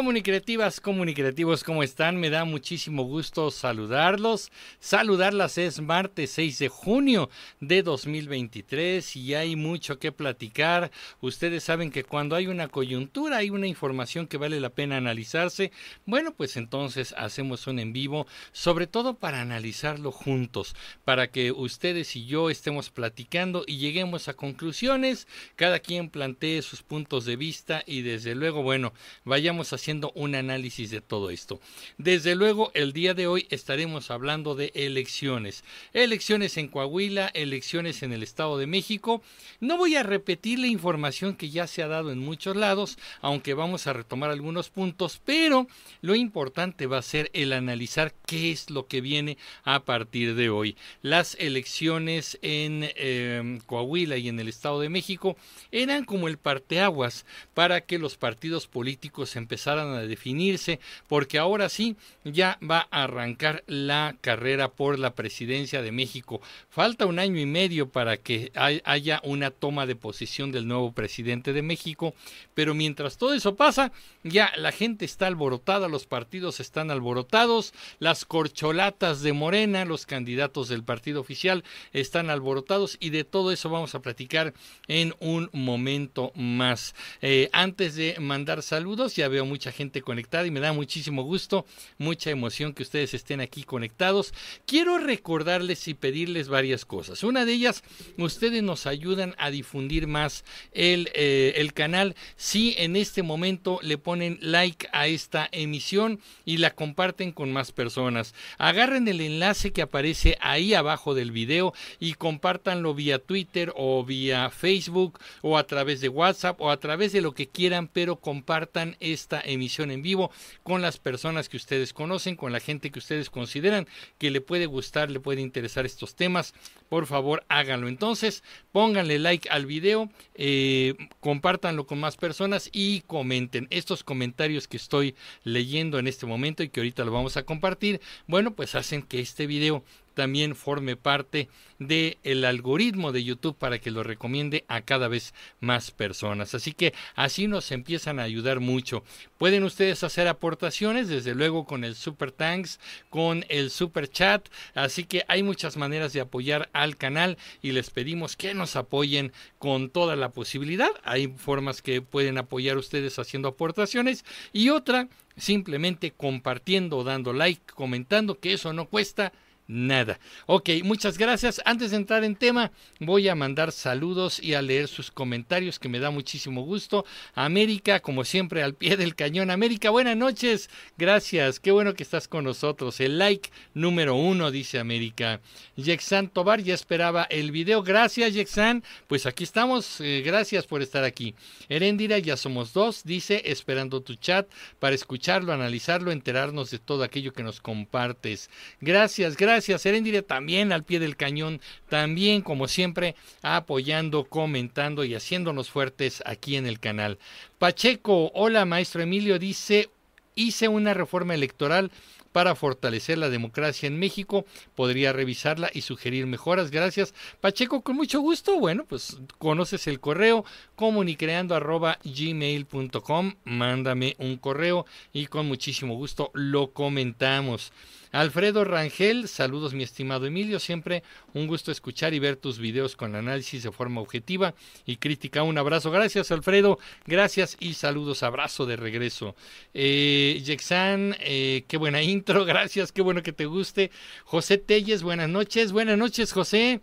Comunicativas, comunicativos, ¿cómo están? Me da muchísimo gusto saludarlos. Saludarlas es martes 6 de junio de 2023 y hay mucho que platicar. Ustedes saben que cuando hay una coyuntura, hay una información que vale la pena analizarse. Bueno, pues entonces hacemos un en vivo, sobre todo para analizarlo juntos, para que ustedes y yo estemos platicando y lleguemos a conclusiones. Cada quien plantee sus puntos de vista y desde luego, bueno, vayamos a haciendo un análisis de todo esto. Desde luego, el día de hoy estaremos hablando de elecciones. Elecciones en Coahuila, elecciones en el Estado de México. No voy a repetir la información que ya se ha dado en muchos lados, aunque vamos a retomar algunos puntos, pero lo importante va a ser el analizar qué es lo que viene a partir de hoy. Las elecciones en eh, Coahuila y en el Estado de México eran como el parteaguas para que los partidos políticos empezaran a definirse, porque ahora sí ya va a arrancar la carrera por la presidencia de México. Falta un año y medio para que haya una toma de posición del nuevo presidente de México, pero mientras todo eso pasa, ya la gente está alborotada, los partidos están alborotados, las corcholatas de Morena, los candidatos del partido oficial están alborotados y de todo eso vamos a platicar en un momento más. Eh, antes de mandar saludos, ya veo mucha gente conectada y me da muchísimo gusto, mucha emoción que ustedes estén aquí conectados. Quiero recordarles y pedirles varias cosas. Una de ellas, ustedes nos ayudan a difundir más el, eh, el canal si en este momento le ponen like a esta emisión y la comparten con más personas. Agarren el enlace que aparece ahí abajo del video y compártanlo vía Twitter o vía Facebook o a través de WhatsApp o a través de lo que quieran, pero compartan esta emisión en vivo con las personas que ustedes conocen, con la gente que ustedes consideran que le puede gustar, le puede interesar estos temas. Por favor, háganlo. Entonces, pónganle like al video, eh, compártanlo con más personas y comenten. Estos comentarios que estoy leyendo en este momento y que ahorita lo vamos a compartir, bueno, pues hacen que este video también forme parte del el algoritmo de YouTube para que lo recomiende a cada vez más personas. Así que así nos empiezan a ayudar mucho. Pueden ustedes hacer aportaciones, desde luego con el Super Thanks, con el Super Chat. Así que hay muchas maneras de apoyar al canal y les pedimos que nos apoyen con toda la posibilidad. Hay formas que pueden apoyar ustedes haciendo aportaciones y otra simplemente compartiendo, dando like, comentando que eso no cuesta nada. Ok, muchas gracias. Antes de entrar en tema, voy a mandar saludos y a leer sus comentarios, que me da muchísimo gusto. América, como siempre, al pie del cañón. América, buenas noches. Gracias, qué bueno que estás con nosotros. El like número uno, dice América. Yexan Tobar ya esperaba el video. Gracias, Yexan. Pues aquí estamos. Eh, gracias por estar aquí. Erendira, ya somos dos, dice, esperando tu chat para escucharlo, analizarlo, enterarnos de todo aquello que nos compartes. Gracias, gracias gracias. Serendire también al pie del cañón, también como siempre apoyando, comentando y haciéndonos fuertes aquí en el canal. Pacheco, hola maestro Emilio, dice, hice una reforma electoral para fortalecer la democracia en México. Podría revisarla y sugerir mejoras. Gracias. Pacheco, con mucho gusto. Bueno, pues conoces el correo comunicreando arroba gmail.com. Mándame un correo y con muchísimo gusto lo comentamos. Alfredo Rangel, saludos mi estimado Emilio, siempre un gusto escuchar y ver tus videos con análisis de forma objetiva y crítica. Un abrazo, gracias Alfredo, gracias y saludos, abrazo de regreso. Eh, Yexan, eh, qué buena intro, gracias, qué bueno que te guste. José Telles, buenas noches, buenas noches José.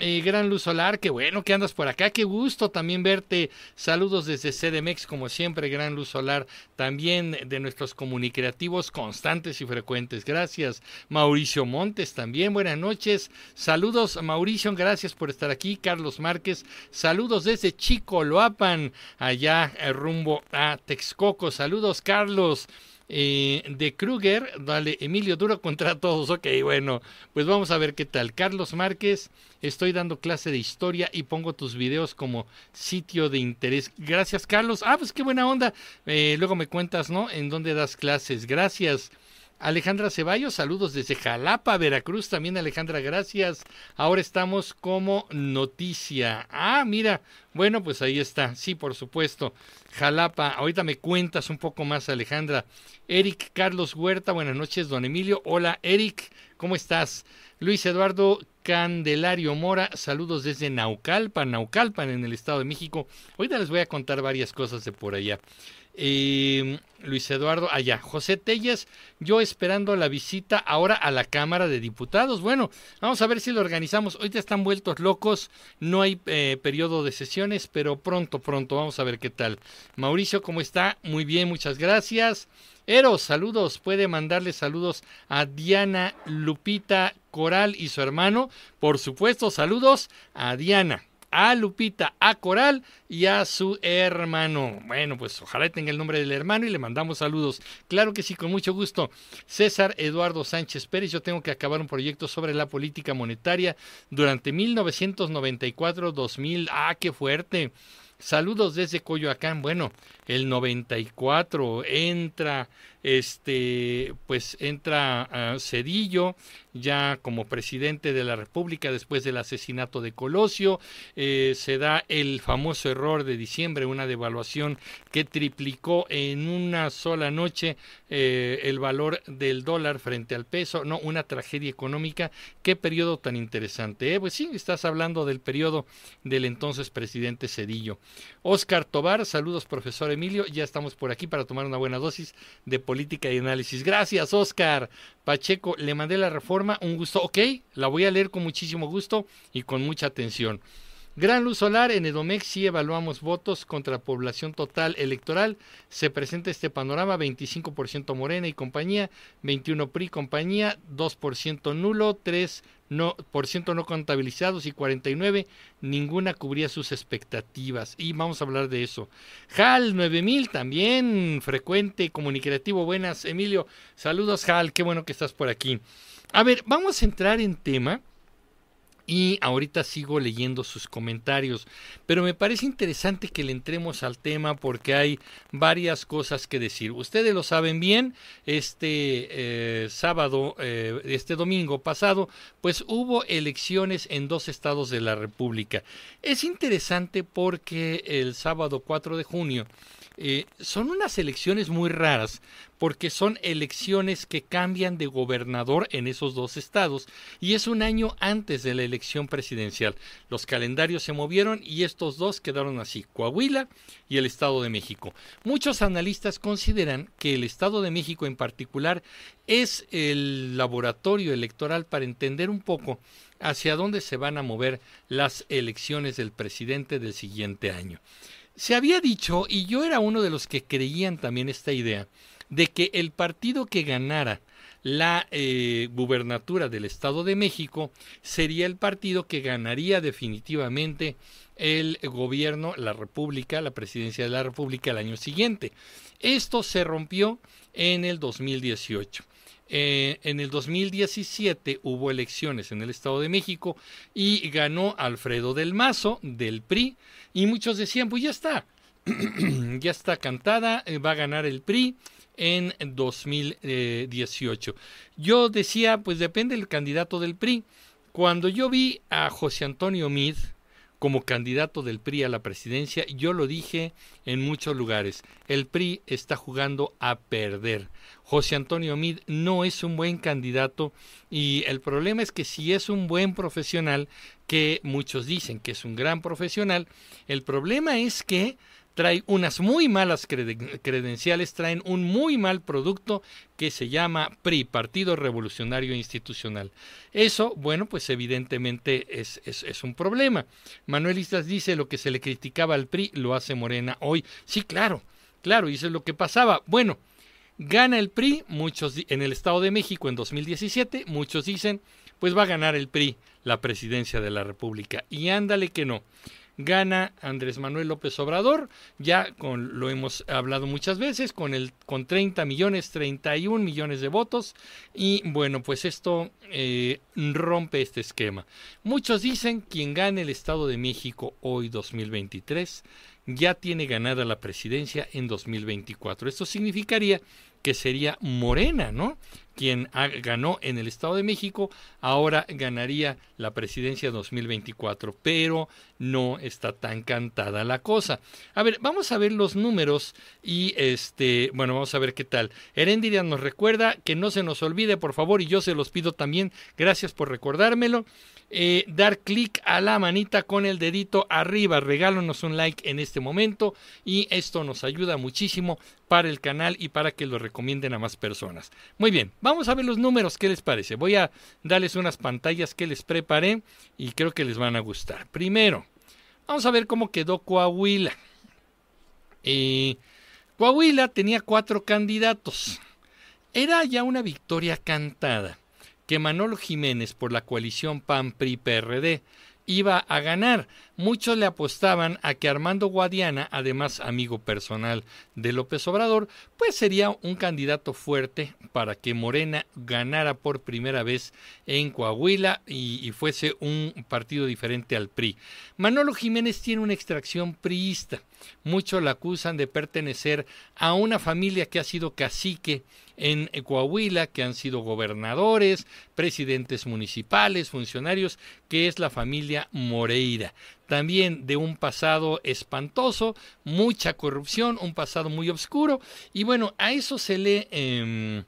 Eh, gran Luz Solar, qué bueno que andas por acá, qué gusto también verte. Saludos desde CDMX, como siempre, Gran Luz Solar, también de nuestros comunicativos constantes y frecuentes. Gracias. Mauricio Montes también, buenas noches. Saludos, Mauricio, gracias por estar aquí. Carlos Márquez, saludos desde Chico Loapan, allá eh, rumbo a Texcoco. Saludos, Carlos. Eh, de Kruger, vale, Emilio Duro contra todos. Ok, bueno, pues vamos a ver qué tal. Carlos Márquez, estoy dando clase de historia y pongo tus videos como sitio de interés. Gracias, Carlos. Ah, pues qué buena onda. Eh, luego me cuentas, ¿no? En dónde das clases. Gracias. Alejandra Ceballos, saludos desde Jalapa, Veracruz. También Alejandra, gracias. Ahora estamos como noticia. Ah, mira, bueno, pues ahí está. Sí, por supuesto. Jalapa, ahorita me cuentas un poco más, Alejandra. Eric Carlos Huerta, buenas noches, don Emilio. Hola, Eric, ¿cómo estás? Luis Eduardo Candelario Mora, saludos desde Naucalpan, Naucalpan en el Estado de México. Ahorita les voy a contar varias cosas de por allá. Eh, Luis Eduardo allá. José Telles, yo esperando la visita ahora a la Cámara de Diputados. Bueno, vamos a ver si lo organizamos. Hoy te están vueltos locos, no hay eh, periodo de sesiones, pero pronto, pronto, vamos a ver qué tal. Mauricio, ¿cómo está? Muy bien, muchas gracias. Eros, saludos, puede mandarle saludos a Diana Lupita Coral y su hermano. Por supuesto, saludos a Diana a Lupita, a Coral y a su hermano. Bueno, pues ojalá tenga el nombre del hermano y le mandamos saludos. Claro que sí, con mucho gusto. César Eduardo Sánchez Pérez, yo tengo que acabar un proyecto sobre la política monetaria durante 1994-2000. Ah, qué fuerte. Saludos desde Coyoacán. Bueno, el 94 entra este pues entra Cedillo ya como presidente de la República después del asesinato de Colosio. Eh, se da el famoso error de diciembre una devaluación que triplicó en una sola noche eh, el valor del dólar frente al peso. No una tragedia económica. Qué periodo tan interesante ¿eh? pues sí estás hablando del periodo del entonces presidente Cedillo. Oscar Tobar saludos profesor Emilio. Ya estamos por aquí para tomar una buena dosis de política y análisis. Gracias, Oscar. Pacheco, le mandé la reforma, un gusto. Ok, la voy a leer con muchísimo gusto y con mucha atención. Gran luz solar, en Edomex si evaluamos votos contra población total electoral. Se presenta este panorama, 25% Morena y compañía, 21 PRI compañía, 2% nulo, 3 no, por ciento no contabilizados y 49 ninguna cubría sus expectativas. Y vamos a hablar de eso. HAL 9000 también frecuente, comunicativo. Buenas, Emilio. Saludos, HAL. Qué bueno que estás por aquí. A ver, vamos a entrar en tema y ahorita sigo leyendo sus comentarios. Pero me parece interesante que le entremos al tema porque hay varias cosas que decir. Ustedes lo saben bien, este eh, sábado, eh, este domingo pasado, pues hubo elecciones en dos estados de la República. Es interesante porque el sábado 4 de junio eh, son unas elecciones muy raras porque son elecciones que cambian de gobernador en esos dos estados y es un año antes de la elección presidencial. Los calendarios se movieron y estos dos quedaron así, Coahuila y el Estado de México. Muchos analistas consideran que el Estado de México en particular es el laboratorio electoral para entender un poco hacia dónde se van a mover las elecciones del presidente del siguiente año. Se había dicho, y yo era uno de los que creían también esta idea, de que el partido que ganara la eh, gubernatura del Estado de México sería el partido que ganaría definitivamente el gobierno, la República, la presidencia de la República el año siguiente. Esto se rompió en el 2018. Eh, en el 2017 hubo elecciones en el Estado de México y ganó Alfredo del Mazo del PRI y muchos decían, pues ya está, ya está cantada, eh, va a ganar el PRI en 2018. Yo decía, pues depende del candidato del PRI. Cuando yo vi a José Antonio Mid, como candidato del PRI a la presidencia, yo lo dije en muchos lugares, el PRI está jugando a perder. José Antonio Mid no es un buen candidato y el problema es que si es un buen profesional, que muchos dicen que es un gran profesional, el problema es que trae unas muy malas credenciales, traen un muy mal producto que se llama PRI, Partido Revolucionario Institucional. Eso, bueno, pues evidentemente es, es, un problema. Manuel Islas dice lo que se le criticaba al PRI lo hace Morena hoy. Sí, claro, claro, es lo que pasaba. Bueno, gana el PRI, muchos en el Estado de México en 2017, muchos dicen, pues va a ganar el PRI la presidencia de la República. Y ándale que no gana Andrés Manuel López Obrador, ya con lo hemos hablado muchas veces, con el con 30 millones, 31 millones de votos y bueno, pues esto eh, rompe este esquema. Muchos dicen quien gane el Estado de México hoy 2023 ya tiene ganada la presidencia en 2024. Esto significaría que sería Morena, ¿no? quien ganó en el Estado de México, ahora ganaría la presidencia 2024, pero no está tan cantada la cosa. A ver, vamos a ver los números y este, bueno, vamos a ver qué tal. Herendiria nos recuerda que no se nos olvide, por favor, y yo se los pido también, gracias por recordármelo. Eh, dar clic a la manita con el dedito arriba. Regálanos un like en este momento y esto nos ayuda muchísimo para el canal y para que lo recomienden a más personas. Muy bien, vamos a ver los números, ¿qué les parece? Voy a darles unas pantallas que les preparé y creo que les van a gustar. Primero, vamos a ver cómo quedó Coahuila. Eh, Coahuila tenía cuatro candidatos. Era ya una victoria cantada que Manolo Jiménez por la coalición PAN-PRI-PRD iba a ganar. Muchos le apostaban a que Armando Guadiana, además amigo personal de López Obrador, pues sería un candidato fuerte para que Morena ganara por primera vez en Coahuila y, y fuese un partido diferente al PRI. Manolo Jiménez tiene una extracción priista. Muchos la acusan de pertenecer a una familia que ha sido cacique en Coahuila, que han sido gobernadores, presidentes municipales, funcionarios, que es la familia Moreira. También de un pasado espantoso, mucha corrupción, un pasado muy oscuro, y bueno, a eso se le... Eh,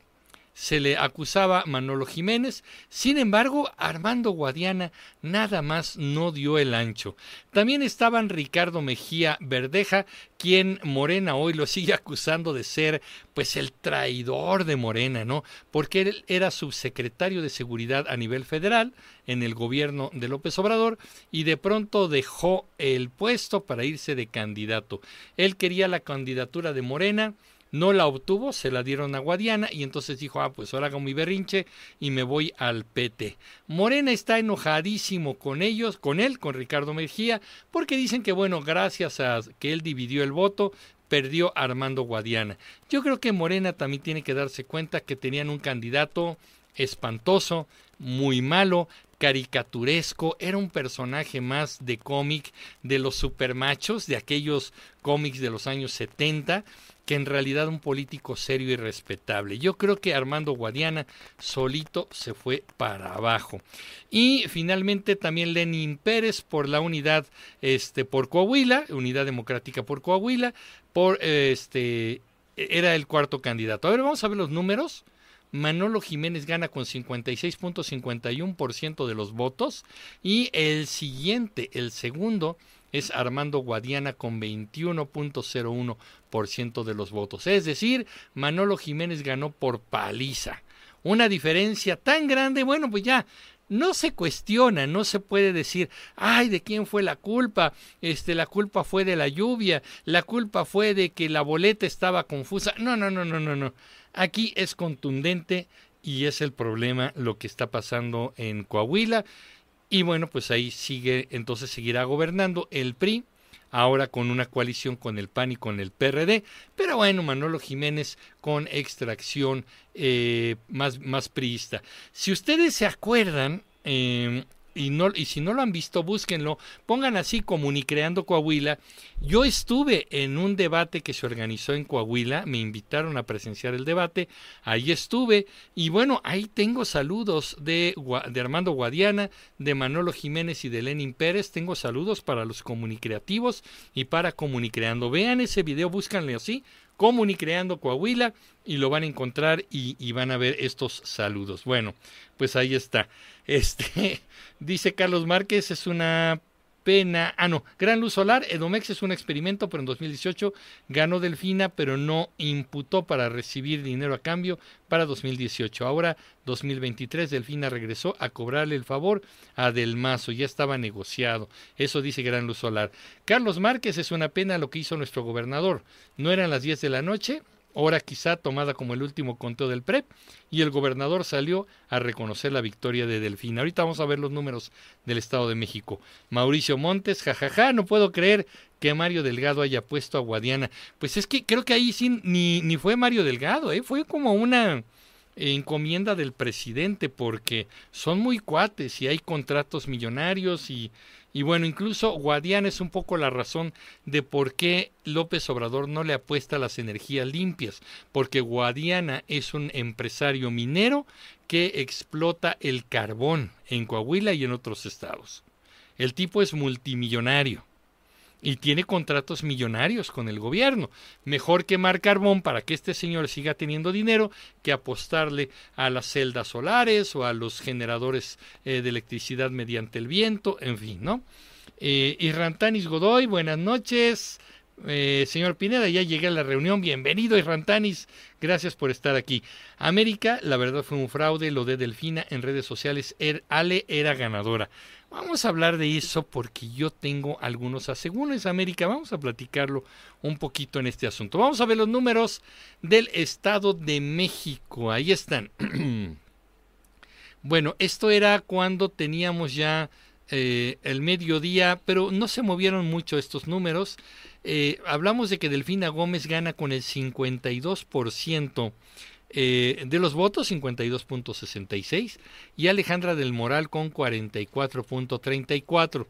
se le acusaba Manolo Jiménez, sin embargo, Armando Guadiana nada más no dio el ancho. También estaban Ricardo Mejía Verdeja, quien Morena hoy lo sigue acusando de ser pues el traidor de Morena, ¿no? Porque él era subsecretario de Seguridad a nivel federal en el gobierno de López Obrador y de pronto dejó el puesto para irse de candidato. Él quería la candidatura de Morena, no la obtuvo, se la dieron a Guadiana y entonces dijo, ah, pues ahora hago mi berrinche y me voy al PT. Morena está enojadísimo con ellos, con él, con Ricardo Mejía, porque dicen que, bueno, gracias a que él dividió el voto, perdió Armando Guadiana. Yo creo que Morena también tiene que darse cuenta que tenían un candidato espantoso, muy malo, caricaturesco, era un personaje más de cómic de los supermachos, de aquellos cómics de los años 70, que en realidad un político serio y respetable. Yo creo que Armando Guadiana solito se fue para abajo. Y finalmente también Lenin Pérez por la unidad este por Coahuila, Unidad Democrática por Coahuila, por este era el cuarto candidato. A ver, vamos a ver los números. Manolo Jiménez gana con 56.51% de los votos y el siguiente, el segundo, es Armando Guadiana con 21.01% de los votos. Es decir, Manolo Jiménez ganó por paliza. Una diferencia tan grande, bueno, pues ya no se cuestiona, no se puede decir, ay, ¿de quién fue la culpa? Este, la culpa fue de la lluvia, la culpa fue de que la boleta estaba confusa. No, no, no, no, no, no. Aquí es contundente y es el problema lo que está pasando en Coahuila. Y bueno, pues ahí sigue, entonces seguirá gobernando el PRI, ahora con una coalición con el PAN y con el PRD, pero bueno, Manolo Jiménez con extracción eh, más, más priista. Si ustedes se acuerdan, eh, y, no, y si no lo han visto, búsquenlo, pongan así Comunicreando Coahuila. Yo estuve en un debate que se organizó en Coahuila, me invitaron a presenciar el debate, ahí estuve y bueno, ahí tengo saludos de, de Armando Guadiana, de Manolo Jiménez y de Lenin Pérez, tengo saludos para los comunicreativos y para Comunicreando. Vean ese video, búscanle así, Comunicreando Coahuila y lo van a encontrar y, y, van a ver estos saludos. Bueno, pues ahí está. Este dice Carlos Márquez, es una pena. Ah, no, Gran Luz Solar, Edomex es un experimento, pero en 2018 ganó Delfina, pero no imputó para recibir dinero a cambio para 2018. Ahora, 2023, Delfina regresó a cobrarle el favor a Del Mazo, ya estaba negociado. Eso dice Gran Luz Solar. Carlos Márquez es una pena lo que hizo nuestro gobernador. No eran las 10 de la noche, hora quizá tomada como el último conteo del PREP, y el gobernador salió a reconocer la victoria de Delfina. Ahorita vamos a ver los números del Estado de México. Mauricio Montes, jajaja, no puedo creer que Mario Delgado haya puesto a Guadiana. Pues es que creo que ahí sí ni, ni fue Mario Delgado, ¿eh? fue como una encomienda del presidente porque son muy cuates y hay contratos millonarios y, y bueno, incluso Guadiana es un poco la razón de por qué López Obrador no le apuesta a las energías limpias, porque Guadiana es un empresario minero que explota el carbón en Coahuila y en otros estados. El tipo es multimillonario y tiene contratos millonarios con el gobierno. Mejor quemar carbón para que este señor siga teniendo dinero que apostarle a las celdas solares o a los generadores eh, de electricidad mediante el viento, en fin, ¿no? Eh, Irrantanis Godoy, buenas noches. Eh, señor Pineda, ya llegué a la reunión. Bienvenido, Irrantanis. Gracias por estar aquí. América, la verdad fue un fraude. Lo de Delfina en redes sociales. Er, Ale era ganadora. Vamos a hablar de eso porque yo tengo algunos asegúnes, América. Vamos a platicarlo un poquito en este asunto. Vamos a ver los números del Estado de México. Ahí están. bueno, esto era cuando teníamos ya eh, el mediodía, pero no se movieron mucho estos números. Eh, hablamos de que Delfina Gómez gana con el 52% eh, de los votos 52.66 y Alejandra del Moral con 44.34.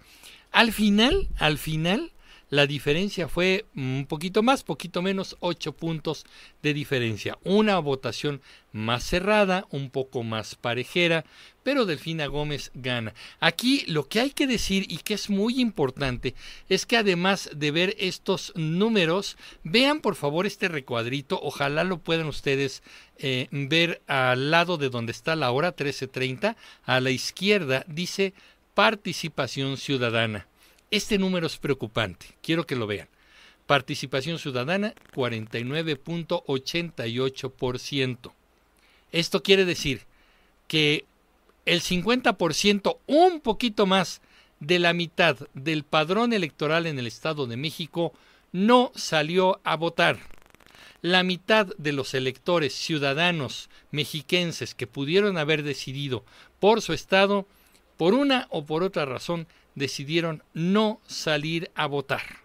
Al final, al final, la diferencia fue un poquito más, poquito menos, 8 puntos de diferencia. Una votación más cerrada, un poco más parejera, pero Delfina Gómez gana. Aquí lo que hay que decir y que es muy importante es que además de ver estos números, vean por favor este recuadrito, ojalá lo puedan ustedes eh, ver al lado de donde está la hora 13.30, a la izquierda dice participación ciudadana. Este número es preocupante, quiero que lo vean. Participación ciudadana 49.88%. Esto quiere decir que el 50%, un poquito más de la mitad del padrón electoral en el Estado de México no salió a votar. La mitad de los electores ciudadanos mexiquenses que pudieron haber decidido por su Estado, por una o por otra razón, decidieron no salir a votar.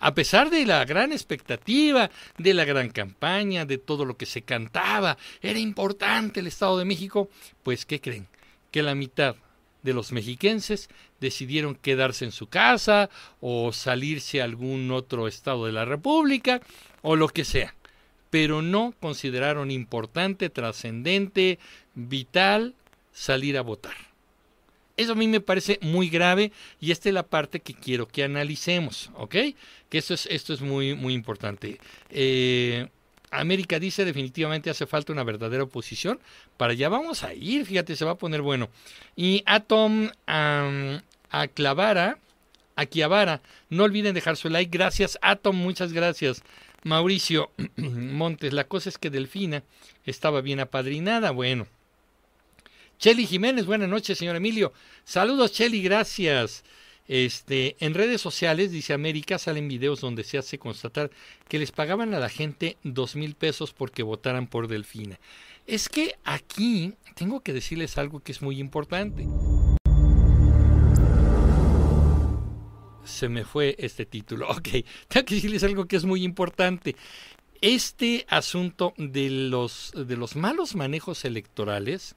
A pesar de la gran expectativa, de la gran campaña, de todo lo que se cantaba, era importante el Estado de México, pues ¿qué creen? Que la mitad de los mexiquenses decidieron quedarse en su casa o salirse a algún otro estado de la República o lo que sea, pero no consideraron importante, trascendente, vital salir a votar. Eso a mí me parece muy grave y esta es la parte que quiero que analicemos, ¿ok? Que esto es, esto es muy, muy importante. Eh, América dice definitivamente hace falta una verdadera oposición. Para allá vamos a ir, fíjate, se va a poner bueno. Y Atom a Clavara, a Kiavara, no olviden dejar su like. Gracias, Atom, muchas gracias. Mauricio Montes, la cosa es que Delfina estaba bien apadrinada. Bueno, Cheli Jiménez, buenas noches, señor Emilio. Saludos, Cheli, gracias. Este, en redes sociales, dice América, salen videos donde se hace constatar que les pagaban a la gente dos mil pesos porque votaran por Delfina. Es que aquí tengo que decirles algo que es muy importante. Se me fue este título. Ok, tengo que decirles algo que es muy importante. Este asunto de los, de los malos manejos electorales,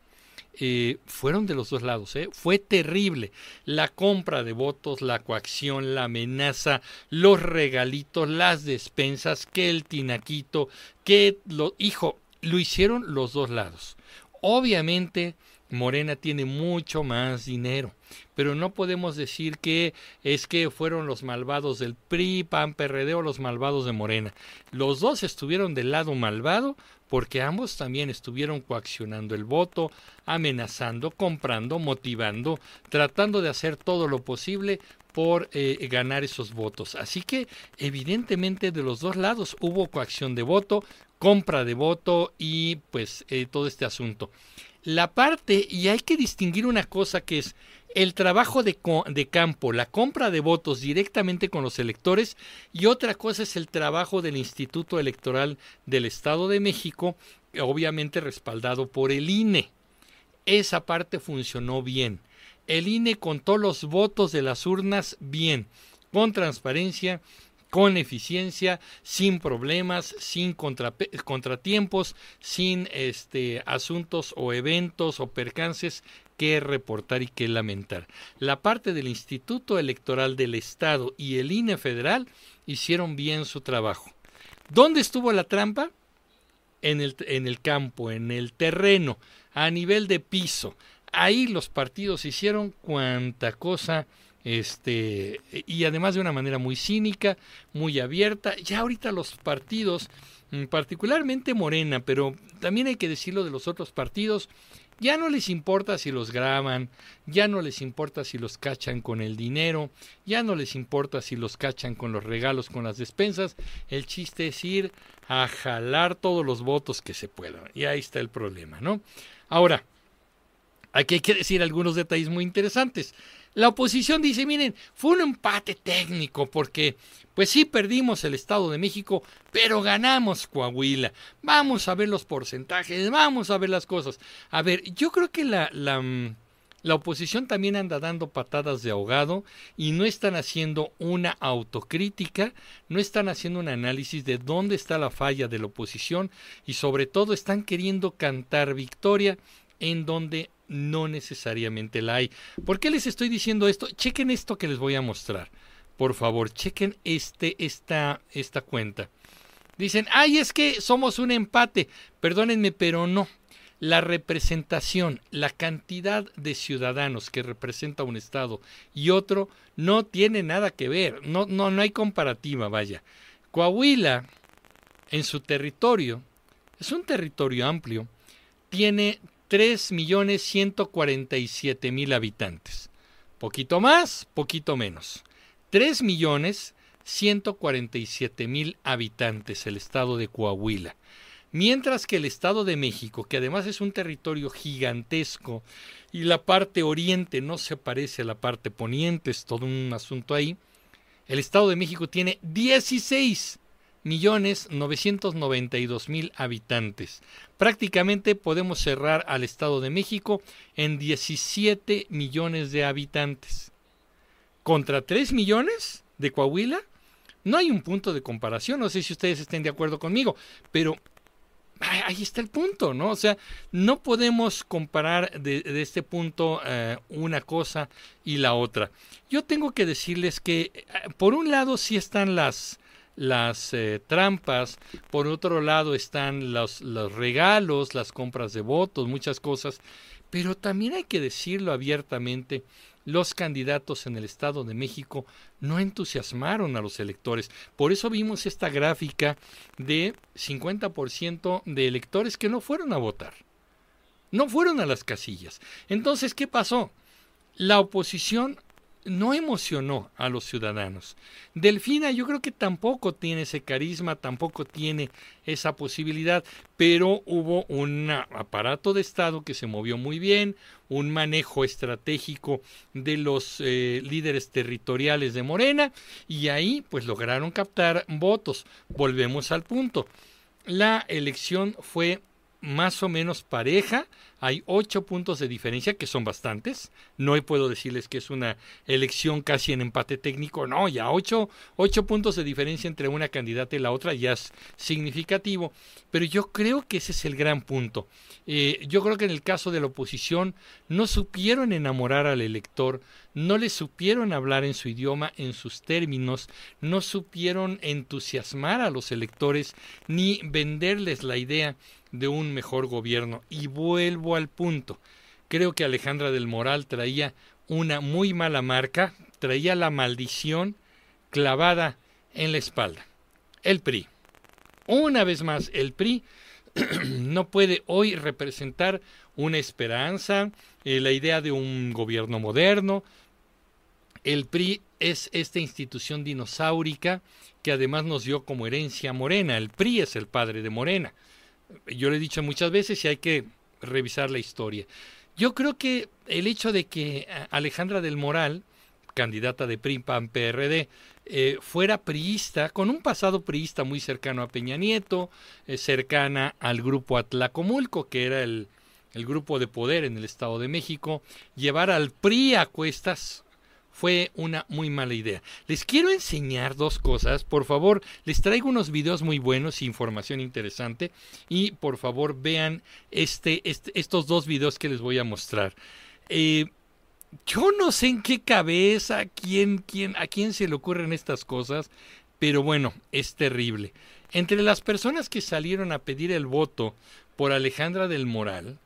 eh, fueron de los dos lados. ¿eh? Fue terrible. La compra de votos, la coacción, la amenaza, los regalitos, las despensas, que el tinaquito, que lo... Hijo, lo hicieron los dos lados. Obviamente, Morena tiene mucho más dinero, pero no podemos decir que es que fueron los malvados del PRI, PAN, PRD o los malvados de Morena. Los dos estuvieron del lado malvado porque ambos también estuvieron coaccionando el voto, amenazando, comprando, motivando, tratando de hacer todo lo posible por eh, ganar esos votos. Así que evidentemente de los dos lados hubo coacción de voto, compra de voto y pues eh, todo este asunto. La parte, y hay que distinguir una cosa que es el trabajo de, campo, la compra de votos directamente con los electores y otra cosa es el trabajo del Instituto Electoral del Estado de México, obviamente respaldado por el INE. Esa parte funcionó bien. El INE contó los votos de las urnas bien, con transparencia, con eficiencia, sin problemas, sin contratiempos, sin este, asuntos o eventos o percances que reportar y que lamentar. La parte del Instituto Electoral del Estado y el INE federal hicieron bien su trabajo. ¿Dónde estuvo la trampa? En el, en el campo, en el terreno, a nivel de piso. Ahí los partidos hicieron cuanta cosa este y además de una manera muy cínica, muy abierta. Ya ahorita los partidos, mm, particularmente Morena, pero también hay que decirlo de los otros partidos, ya no les importa si los graban, ya no les importa si los cachan con el dinero, ya no les importa si los cachan con los regalos, con las despensas. El chiste es ir a jalar todos los votos que se puedan. Y ahí está el problema, ¿no? Ahora, aquí hay que decir algunos detalles muy interesantes. La oposición dice, miren, fue un empate técnico porque, pues sí, perdimos el Estado de México, pero ganamos Coahuila. Vamos a ver los porcentajes, vamos a ver las cosas. A ver, yo creo que la, la, mm, la oposición también anda dando patadas de ahogado y no están haciendo una autocrítica, no están haciendo un análisis de dónde está la falla de la oposición y sobre todo están queriendo cantar victoria en donde no necesariamente la hay. ¿Por qué les estoy diciendo esto? Chequen esto que les voy a mostrar. Por favor, chequen este, esta, esta cuenta. Dicen, ay, es que somos un empate. Perdónenme, pero no. La representación, la cantidad de ciudadanos que representa un Estado y otro no tiene nada que ver. No, no, no hay comparativa, vaya. Coahuila, en su territorio, es un territorio amplio, tiene 3.147.000 habitantes. Poquito más, poquito menos. 3.147.000 habitantes el estado de Coahuila. Mientras que el Estado de México, que además es un territorio gigantesco y la parte oriente no se parece a la parte poniente, es todo un asunto ahí, el Estado de México tiene 16 millones 992 mil habitantes. Prácticamente podemos cerrar al Estado de México en 17 millones de habitantes. Contra 3 millones de Coahuila, no hay un punto de comparación. No sé si ustedes estén de acuerdo conmigo, pero ahí está el punto, ¿no? O sea, no podemos comparar de, este punto eh, una cosa y la otra. Yo tengo que decirles que, eh, por un lado, sí están las, las eh, trampas, por otro lado están los, los regalos, las compras de votos, muchas cosas, pero también hay que decirlo abiertamente, los candidatos en el Estado de México no entusiasmaron a los electores. Por eso vimos esta gráfica de 50% de electores que no fueron a votar. No fueron a las casillas. Entonces, ¿qué pasó? La oposición no emocionó a los ciudadanos. Delfina yo creo que tampoco tiene ese carisma, tampoco tiene esa posibilidad, pero hubo un aparato de Estado que se movió muy bien, un manejo estratégico de los eh, líderes territoriales de Morena y ahí pues lograron captar votos. Volvemos al punto. La elección fue más o menos pareja. Hay ocho puntos de diferencia, que son bastantes. No puedo decirles que es una elección casi en empate técnico. No, ya ocho, ocho puntos de diferencia entre una candidata y la otra ya es significativo. Pero yo creo que ese es el gran punto. Eh, yo creo que en el caso de la oposición no supieron enamorar al elector, no le supieron hablar en su idioma, en sus términos, no supieron entusiasmar a los electores ni venderles la idea de un mejor gobierno. Y vuelvo al punto. Creo que Alejandra del Moral traía una muy mala marca, traía la maldición clavada en la espalda. El PRI. Una vez más, el PRI no puede hoy representar una esperanza, eh, la idea de un gobierno moderno. El PRI es esta institución dinosaurica que además nos dio como herencia Morena. El PRI es el padre de Morena yo lo he dicho muchas veces y hay que revisar la historia. Yo creo que el hecho de que eh, Alejandra del Moral, candidata de PRI, PAN, PRD, eh, fuera priista, con un pasado priista muy cercano a Peña Nieto, eh, cercana al grupo Atlacomulco, que era el, el grupo de poder en el Estado de México, llevar al PRI a cuestas fue una muy mala idea. Les quiero enseñar dos cosas. Por favor, les traigo unos videos muy buenos, información interesante. Y por favor, vean este, este estos dos videos que les voy a mostrar. Eh, yo no sé en qué cabeza, quién, quién, a quién se le ocurren estas cosas, pero bueno, es terrible. Entre las personas que salieron a pedir el voto por Alejandra del Moral,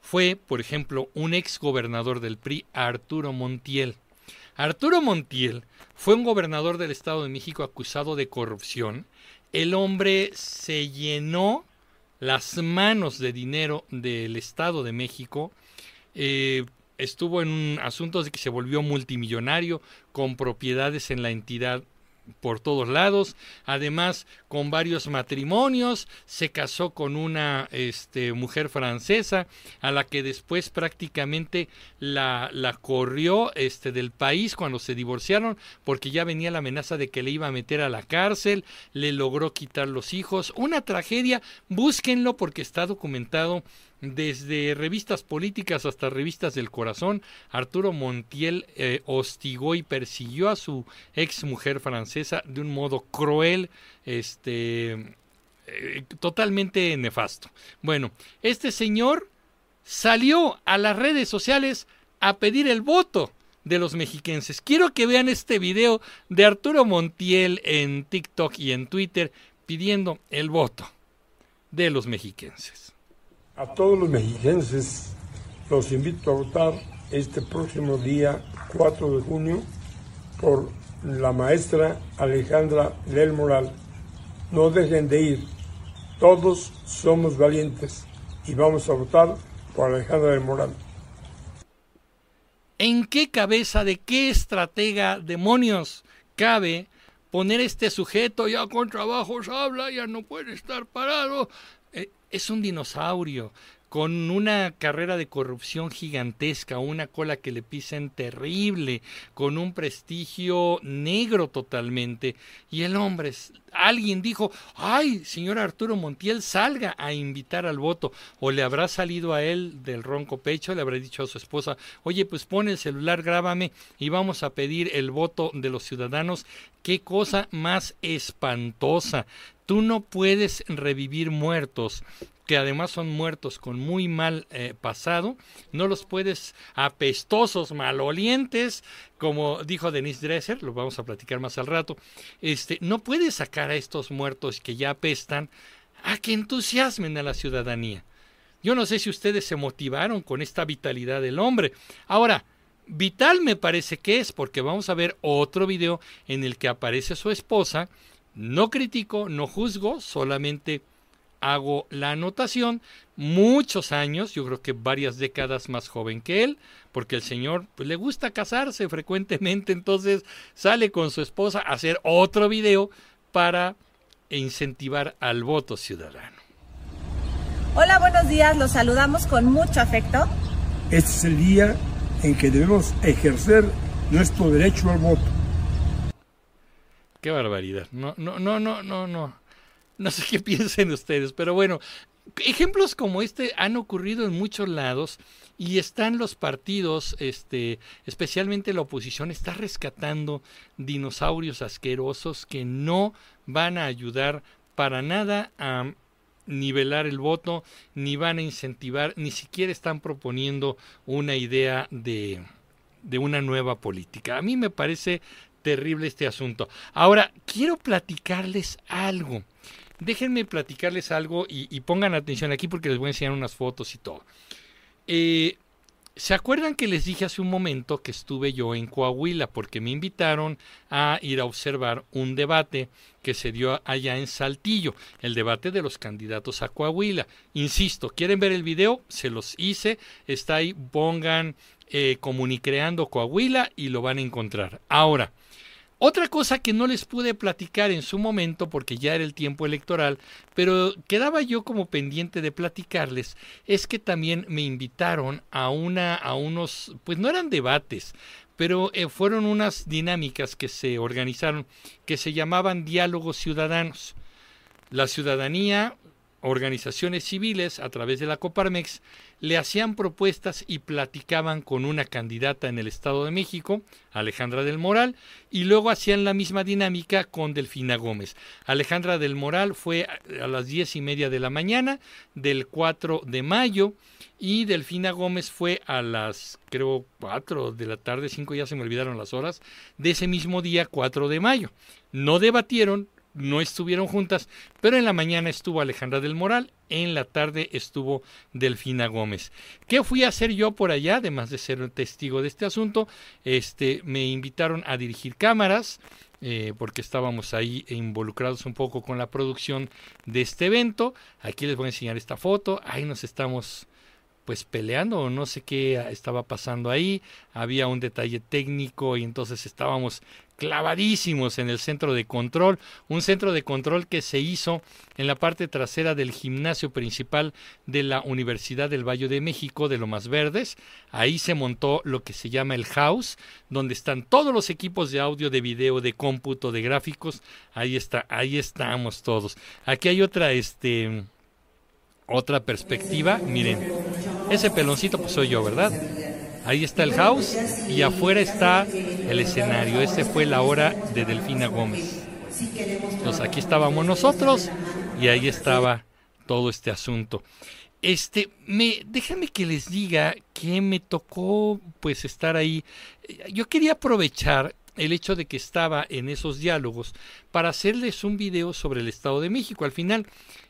fue, por ejemplo, un ex gobernador del PRI, Arturo Montiel. Arturo Montiel fue un gobernador del Estado de México acusado de corrupción. El hombre se llenó las manos de dinero del Estado de México. Eh, estuvo en asuntos de que se volvió multimillonario con propiedades en la entidad por todos lados, además con varios matrimonios, se casó con una este, mujer francesa a la que después prácticamente la, la corrió este, del país cuando se divorciaron porque ya venía la amenaza de que le iba a meter a la cárcel, le logró quitar los hijos, una tragedia, búsquenlo porque está documentado desde revistas políticas hasta revistas del corazón, Arturo Montiel eh, hostigó y persiguió a su ex mujer francesa de un modo cruel, este, eh, totalmente nefasto. Bueno, este señor salió a las redes sociales a pedir el voto de los mexiquenses. Quiero que vean este video de Arturo Montiel en TikTok y en Twitter pidiendo el voto de los mexiquenses. A todos los mexiquenses los invito a votar este próximo día 4 de junio por la maestra Alejandra del Moral. No dejen de ir, todos somos valientes y vamos a votar por Alejandra del Moral. ¿En qué cabeza de qué estratega demonios cabe poner este sujeto ya con trabajos habla, ya no puede estar parado, es un dinosaurio con una carrera de corrupción gigantesca, una cola que le pisen terrible, con un prestigio negro totalmente. Y el hombre, alguien dijo, ay, señor Arturo Montiel, salga a invitar al voto. O le habrá salido a él del ronco pecho, le habrá dicho a su esposa, oye, pues pon el celular, grábame y vamos a pedir el voto de los ciudadanos. Qué cosa más espantosa. Tú no puedes revivir muertos que además son muertos con muy mal eh, pasado, no los puedes apestosos, malolientes, como dijo Denise Dresser, lo vamos a platicar más al rato, este, no puedes sacar a estos muertos que ya apestan a que entusiasmen a la ciudadanía. Yo no sé si ustedes se motivaron con esta vitalidad del hombre. Ahora, vital me parece que es, porque vamos a ver otro video en el que aparece su esposa. No critico, no juzgo, solamente hago la anotación, muchos años, yo creo que varias décadas más joven que él, porque el señor pues, le gusta casarse frecuentemente, entonces sale con su esposa a hacer otro video para incentivar al voto ciudadano. Hola, buenos días, los saludamos con mucho afecto. Este es el día en que debemos ejercer nuestro derecho al voto. Qué barbaridad. No, no, no, no, no, no. No sé qué piensen ustedes, pero bueno, ejemplos como este han ocurrido en muchos lados y están los partidos, este, especialmente la oposición, está rescatando dinosaurios asquerosos que no van a ayudar para nada a nivelar el voto, ni van a incentivar, ni siquiera están proponiendo una idea de, de una nueva política. A mí me parece terrible este asunto. Ahora, quiero platicarles algo. Déjenme platicarles algo y, pongan atención aquí porque les voy a enseñar unas fotos y todo. Eh, ¿Se acuerdan que les dije hace un momento que estuve yo en Coahuila porque me invitaron a ir a observar un debate que se dio allá en Saltillo, el debate de los candidatos a Coahuila? Insisto, ¿quieren ver el video? Se los hice, está ahí, pongan eh, Comunicreando Coahuila y lo van a encontrar. Ahora, otra cosa que no les pude platicar en su momento porque ya era el tiempo electoral, pero quedaba yo como pendiente de platicarles, es que también me invitaron a una a unos pues no eran debates, pero eh, fueron unas dinámicas que se organizaron que se llamaban diálogos ciudadanos. La ciudadanía organizaciones civiles a través de la Coparmex le hacían propuestas y platicaban con una candidata en el Estado de México, Alejandra del Moral, y luego hacían la misma dinámica con Delfina Gómez. Alejandra del Moral fue a las diez y media de la mañana del 4 de mayo y Delfina Gómez fue a las, creo, 4 de la tarde, 5 ya se me olvidaron las horas, de ese mismo día 4 de mayo. No debatieron, no estuvieron juntas, pero en la mañana estuvo Alejandra del Moral, en la tarde estuvo Delfina Gómez. ¿Qué fui a hacer yo por allá, además de ser testigo de este asunto? Este, me invitaron a dirigir cámaras, eh, porque estábamos ahí involucrados un poco con la producción de este evento. Aquí les voy a enseñar esta foto, ahí nos estamos pues peleando no sé qué estaba pasando ahí, había un detalle técnico y entonces estábamos clavadísimos en el centro de control, un centro de control que se hizo en la parte trasera del gimnasio principal de la Universidad del Valle de México de Lomas Verdes. Ahí se montó lo que se llama el house, donde están todos los equipos de audio, de video, de cómputo, de gráficos. Ahí está, ahí estamos todos. Aquí hay otra este otra perspectiva, miren. Ese peloncito pues soy yo, ¿verdad? Ahí está el house y afuera está el escenario. Ese fue la hora de Delfina Gómez. Entonces aquí estábamos nosotros y ahí estaba todo este asunto. Este, me, déjame que les diga que me tocó pues estar ahí. Yo quería aprovechar el hecho de que estaba en esos diálogos para hacerles un video sobre el Estado de México. Al final,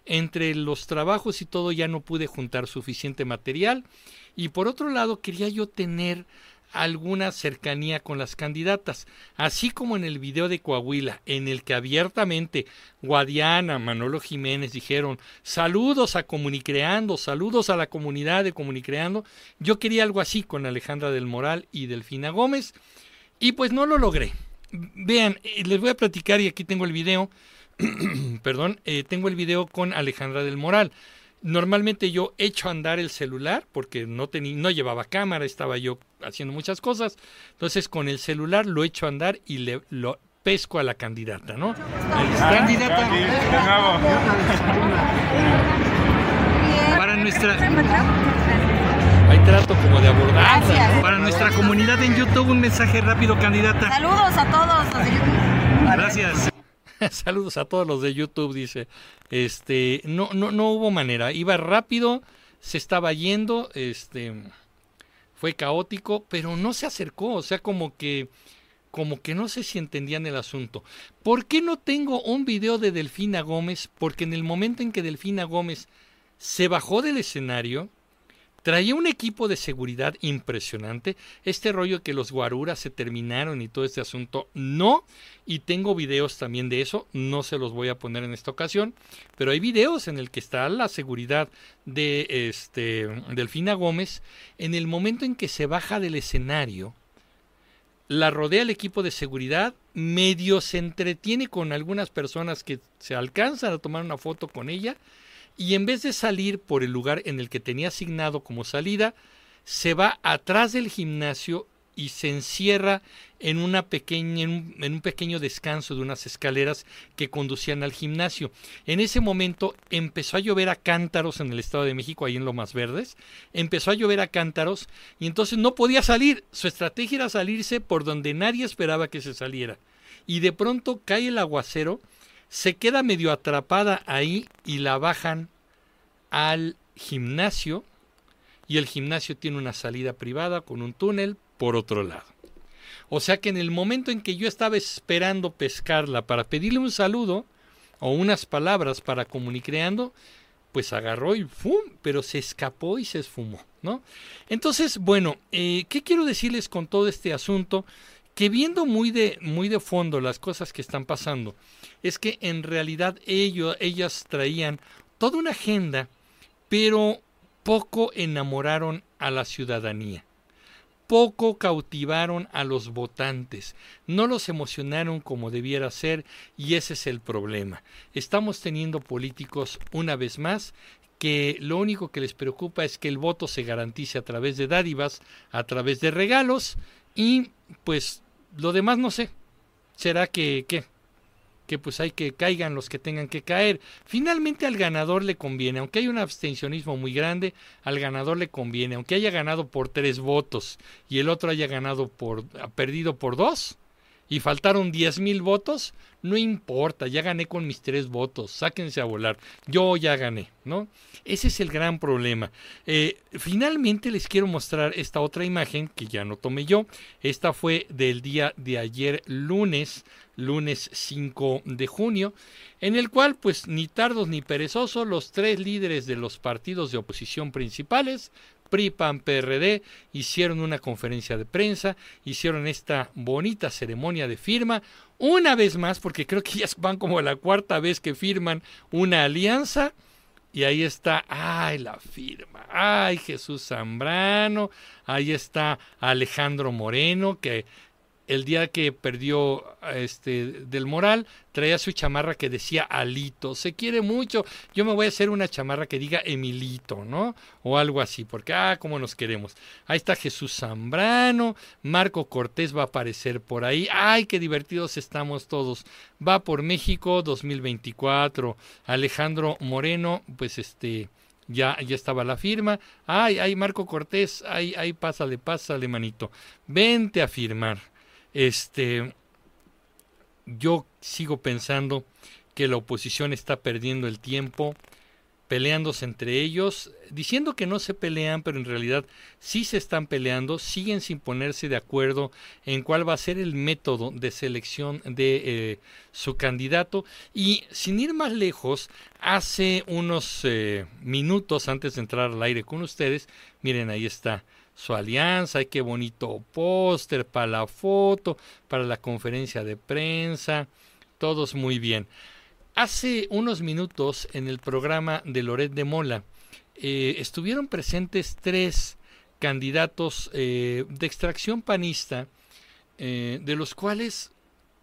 entre los trabajos y todo ya no pude juntar suficiente material y por otro lado quería yo tener alguna cercanía con las candidatas, así como en el video de Coahuila, en el que abiertamente Guadiana, Manolo Jiménez dijeron saludos a Comunicreando, saludos a la comunidad de Comunicreando. Yo quería algo así con Alejandra del Moral y Delfina Gómez, y pues no lo logré. Vean, eh, les voy a platicar y aquí tengo el video, perdón, eh, tengo el video con Alejandra del Moral. Normalmente yo echo a andar el celular porque no, tenía, no llevaba cámara, estaba yo haciendo muchas cosas. Entonces con el celular lo echo a andar y le lo pesco a la candidata, ¿no? Candidata. Para nuestra hay trato como de abordar. Para nuestra comunidad en YouTube, un mensaje rápido, candidata. Saludos a todos los de YouTube. Gracias. Saludos a todos los de YouTube, dice. Este, no, no, no hubo manera. Iba rápido, se estaba yendo, este, fue caótico, pero no se acercó. O sea, como que, como que no sé si entendían el asunto. ¿Por qué no tengo un video de Delfina Gómez? Porque en el momento en que Delfina Gómez se bajó del escenario, Traía un equipo de seguridad impresionante. Este rollo que los guaruras se terminaron y todo este asunto, no. Y tengo videos también de eso, no se los voy a poner en esta ocasión, pero hay videos en el que está la seguridad de este Delfina Gómez en el momento en que se baja del escenario. La rodea el equipo de seguridad, medio se entretiene con algunas personas que se alcanzan a tomar una foto con ella y en vez de salir por el lugar en el que tenía asignado como salida, se va atrás del gimnasio y se encierra en, una pequeña, en un, pequeño descanso de unas escaleras que conducían al gimnasio. En ese momento empezó a llover a cántaros en el Estado de México, ahí en Lomas Verdes. Empezó a llover a cántaros y entonces no podía salir. Su estrategia era salirse por donde nadie esperaba que se saliera. Y de pronto cae el aguacero se queda medio atrapada ahí y la bajan al gimnasio y el gimnasio tiene una salida privada con un túnel por otro lado. O sea que en el momento en que yo estaba esperando pescarla para pedirle un saludo o unas palabras para comunicreando, pues agarró y ¡fum! pero se escapó y se esfumó, ¿no? Entonces, bueno, eh, ¿qué quiero decirles con todo este asunto? Que viendo muy de, muy de fondo las cosas que están pasando, es que en realidad ellos, ellas traían toda una agenda, pero poco enamoraron a la ciudadanía. Poco cautivaron a los votantes, no los emocionaron como debiera ser y ese es el problema. Estamos teniendo políticos una vez más que lo único que les preocupa es que el voto se garantice a través de dádivas, a través de regalos y pues lo demás no sé. ¿Será que qué? que pues hay que caigan los que tengan que caer. Finalmente al ganador le conviene, aunque hay un abstencionismo muy grande, al ganador le conviene, aunque haya ganado por tres votos y el otro haya ganado por, perdido por dos y faltaron diez mil votos, no importa, ya gané con mis tres votos, sáquense a volar, yo ya gané, ¿no? Ese es el gran problema. Eh, finalmente les quiero mostrar esta otra imagen que ya no tomé yo, esta fue del día de ayer lunes, lunes 5 de junio, en el cual pues ni tardos ni perezosos los tres líderes de los partidos de oposición principales, PRI, PAN, PRD, hicieron una conferencia de prensa, hicieron esta bonita ceremonia de firma, una vez más, porque creo que ya van como la cuarta vez que firman una alianza, y ahí está, ay, la firma, ay, Jesús Zambrano, ahí está Alejandro Moreno, que el día que perdió este del moral traía su chamarra que decía Alito, se quiere mucho, yo me voy a hacer una chamarra que diga Emilito, ¿no? O algo así, porque ah, cómo nos queremos. Ahí está Jesús Zambrano, Marco Cortés va a aparecer por ahí. Ay, qué divertidos estamos todos. Va por México 2024. Alejandro Moreno, pues este ya, ya estaba la firma. Ay, ay, Marco Cortés, ay, ay, pásale, pásale, manito. Vente a firmar. Este, yo sigo pensando que la oposición está perdiendo el tiempo peleándose entre ellos, diciendo que no se pelean, pero en realidad sí se están peleando, siguen sin ponerse de acuerdo en cuál va a ser el método de selección de eh, su candidato. Y sin ir más lejos, hace unos eh, minutos antes de entrar al aire con ustedes, miren, ahí está su alianza, qué bonito póster para la foto, para la conferencia de prensa, todos muy bien. Hace unos minutos en el programa de Loret de Mola eh, estuvieron presentes tres candidatos eh, de extracción panista, eh, de los cuales,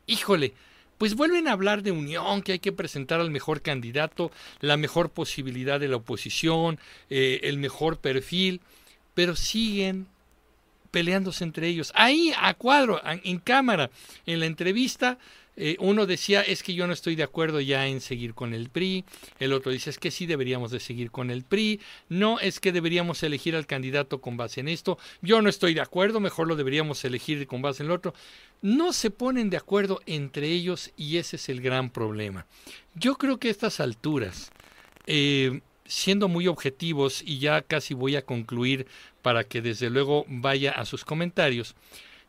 híjole, pues vuelven a hablar de unión, que hay que presentar al mejor candidato, la mejor posibilidad de la oposición, el mejor perfil pero siguen peleándose entre ellos. Ahí, a cuadro, en cámara, en la entrevista, eh, uno decía, es que yo no estoy de acuerdo ya en seguir con el PRI, el otro dice, es que sí deberíamos de seguir con el PRI, no, es que deberíamos elegir al candidato con base en esto, yo no estoy de acuerdo, mejor lo deberíamos elegir con base en el otro. No se ponen de acuerdo entre ellos y ese es el gran problema. Yo creo que a estas alturas, eh, siendo muy objetivos y ya casi voy a concluir para que desde luego vaya a sus comentarios,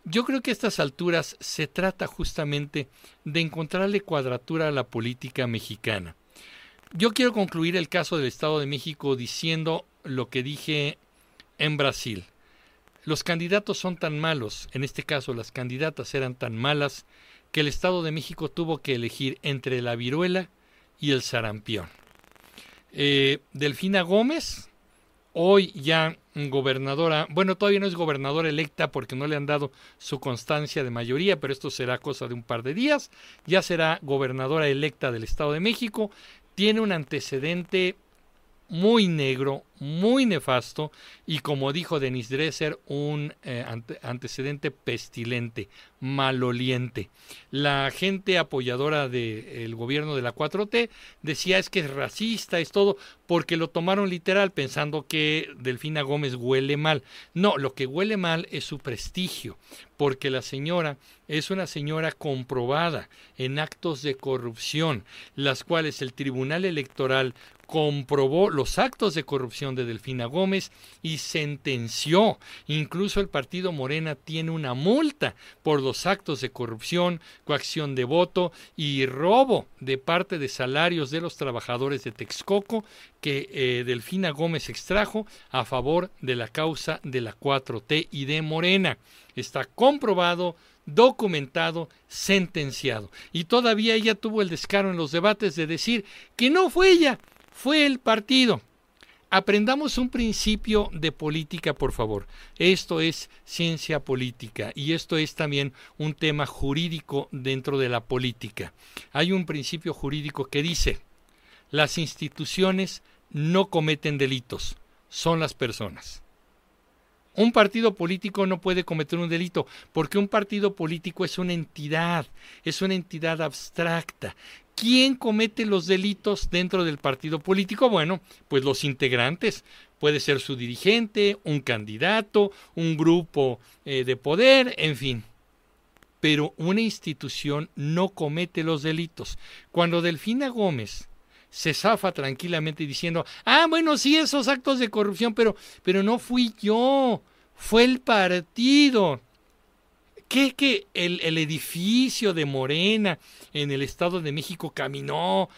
yo creo que a estas alturas se trata justamente de encontrarle cuadratura a la política mexicana. Yo quiero concluir el caso del Estado de México diciendo lo que dije en Brasil. Los candidatos son tan malos, en este caso las candidatas eran tan malas, que el Estado de México tuvo que elegir entre la viruela y el sarampión. Eh, Delfina Gómez, hoy ya gobernadora, bueno, todavía no es gobernadora electa porque no le han dado su constancia de mayoría, pero esto será cosa de un par de días, ya será gobernadora electa del Estado de México, tiene un antecedente muy negro, muy nefasto y como dijo Denis Dresser, un eh, antecedente pestilente, maloliente. La gente apoyadora del gobierno de la 4T decía es que es racista, es todo, porque lo tomaron literal pensando que Delfina Gómez huele mal. No, lo que huele mal es su prestigio, porque la señora es una señora comprobada en actos de corrupción, las cuales el Tribunal Electoral comprobó los actos de corrupción de Delfina Gómez y sentenció. Incluso el partido Morena tiene una multa por los actos de corrupción, coacción de voto y robo de parte de salarios de los trabajadores de Texcoco que eh, Delfina Gómez extrajo a favor de la causa de la 4T y de Morena. Está comprobado documentado, sentenciado. Y todavía ella tuvo el descaro en los debates de decir que no fue ella, fue el partido. Aprendamos un principio de política, por favor. Esto es ciencia política y esto es también un tema jurídico dentro de la política. Hay un principio jurídico que dice, las instituciones no cometen delitos, son las personas. Un partido político no puede cometer un delito porque un partido político es una entidad, es una entidad abstracta. ¿Quién comete los delitos dentro del partido político? Bueno, pues los integrantes. Puede ser su dirigente, un candidato, un grupo eh, de poder, en fin. Pero una institución no comete los delitos. Cuando Delfina Gómez se zafa tranquilamente diciendo, ah, bueno, sí, esos actos de corrupción, pero, pero no fui yo, fue el partido. ¿Qué que el, el, edificio de Morena en el Estado de México caminó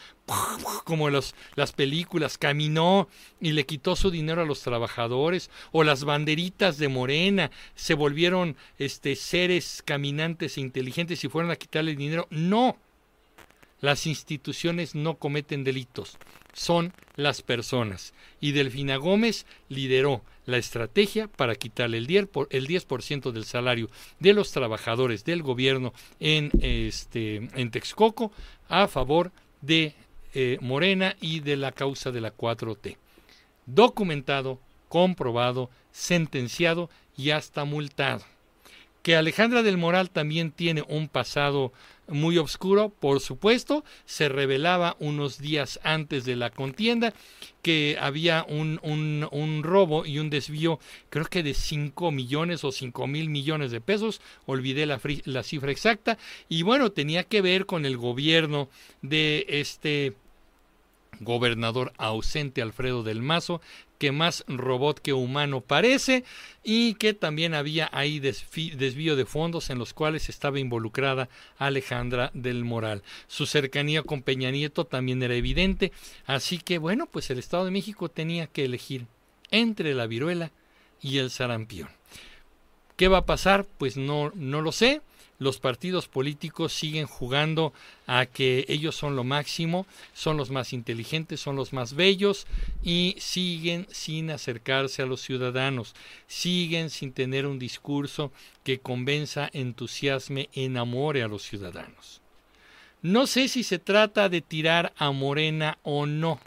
como los, las películas, caminó y le quitó su dinero a los trabajadores, o las banderitas de Morena se volvieron este, seres caminantes e inteligentes y fueron a quitarle dinero? No, las instituciones no cometen delitos, son las personas. Y Delfina Gómez lideró la estrategia para quitarle el 10%, del salario de los trabajadores del gobierno en, este, en Texcoco a favor de eh, Morena y de la causa de la 4T. Documentado, comprobado, sentenciado y hasta multado. Que Alejandra del Moral también tiene un pasado muy oscuro, por supuesto, se revelaba unos días antes de la contienda que había un, un, robo y un desvío, creo que de 5 millones o 5 mil millones de pesos, olvidé la, la cifra exacta, y bueno, tenía que ver con el gobierno de este gobernador ausente Alfredo del Mazo, que más robot que humano parece y que también había ahí desvío de fondos en los cuales estaba involucrada Alejandra del Moral. Su cercanía con Peña Nieto también era evidente, así que bueno, pues el Estado de México tenía que elegir entre la viruela y el sarampión. ¿Qué va a pasar? Pues no, no lo sé los partidos políticos siguen jugando a que ellos son lo máximo, son los más inteligentes, son los más bellos y siguen sin acercarse a los ciudadanos, siguen sin tener un discurso que convenza, entusiasme, enamore a los ciudadanos. No sé si se trata de tirar a Morena o no,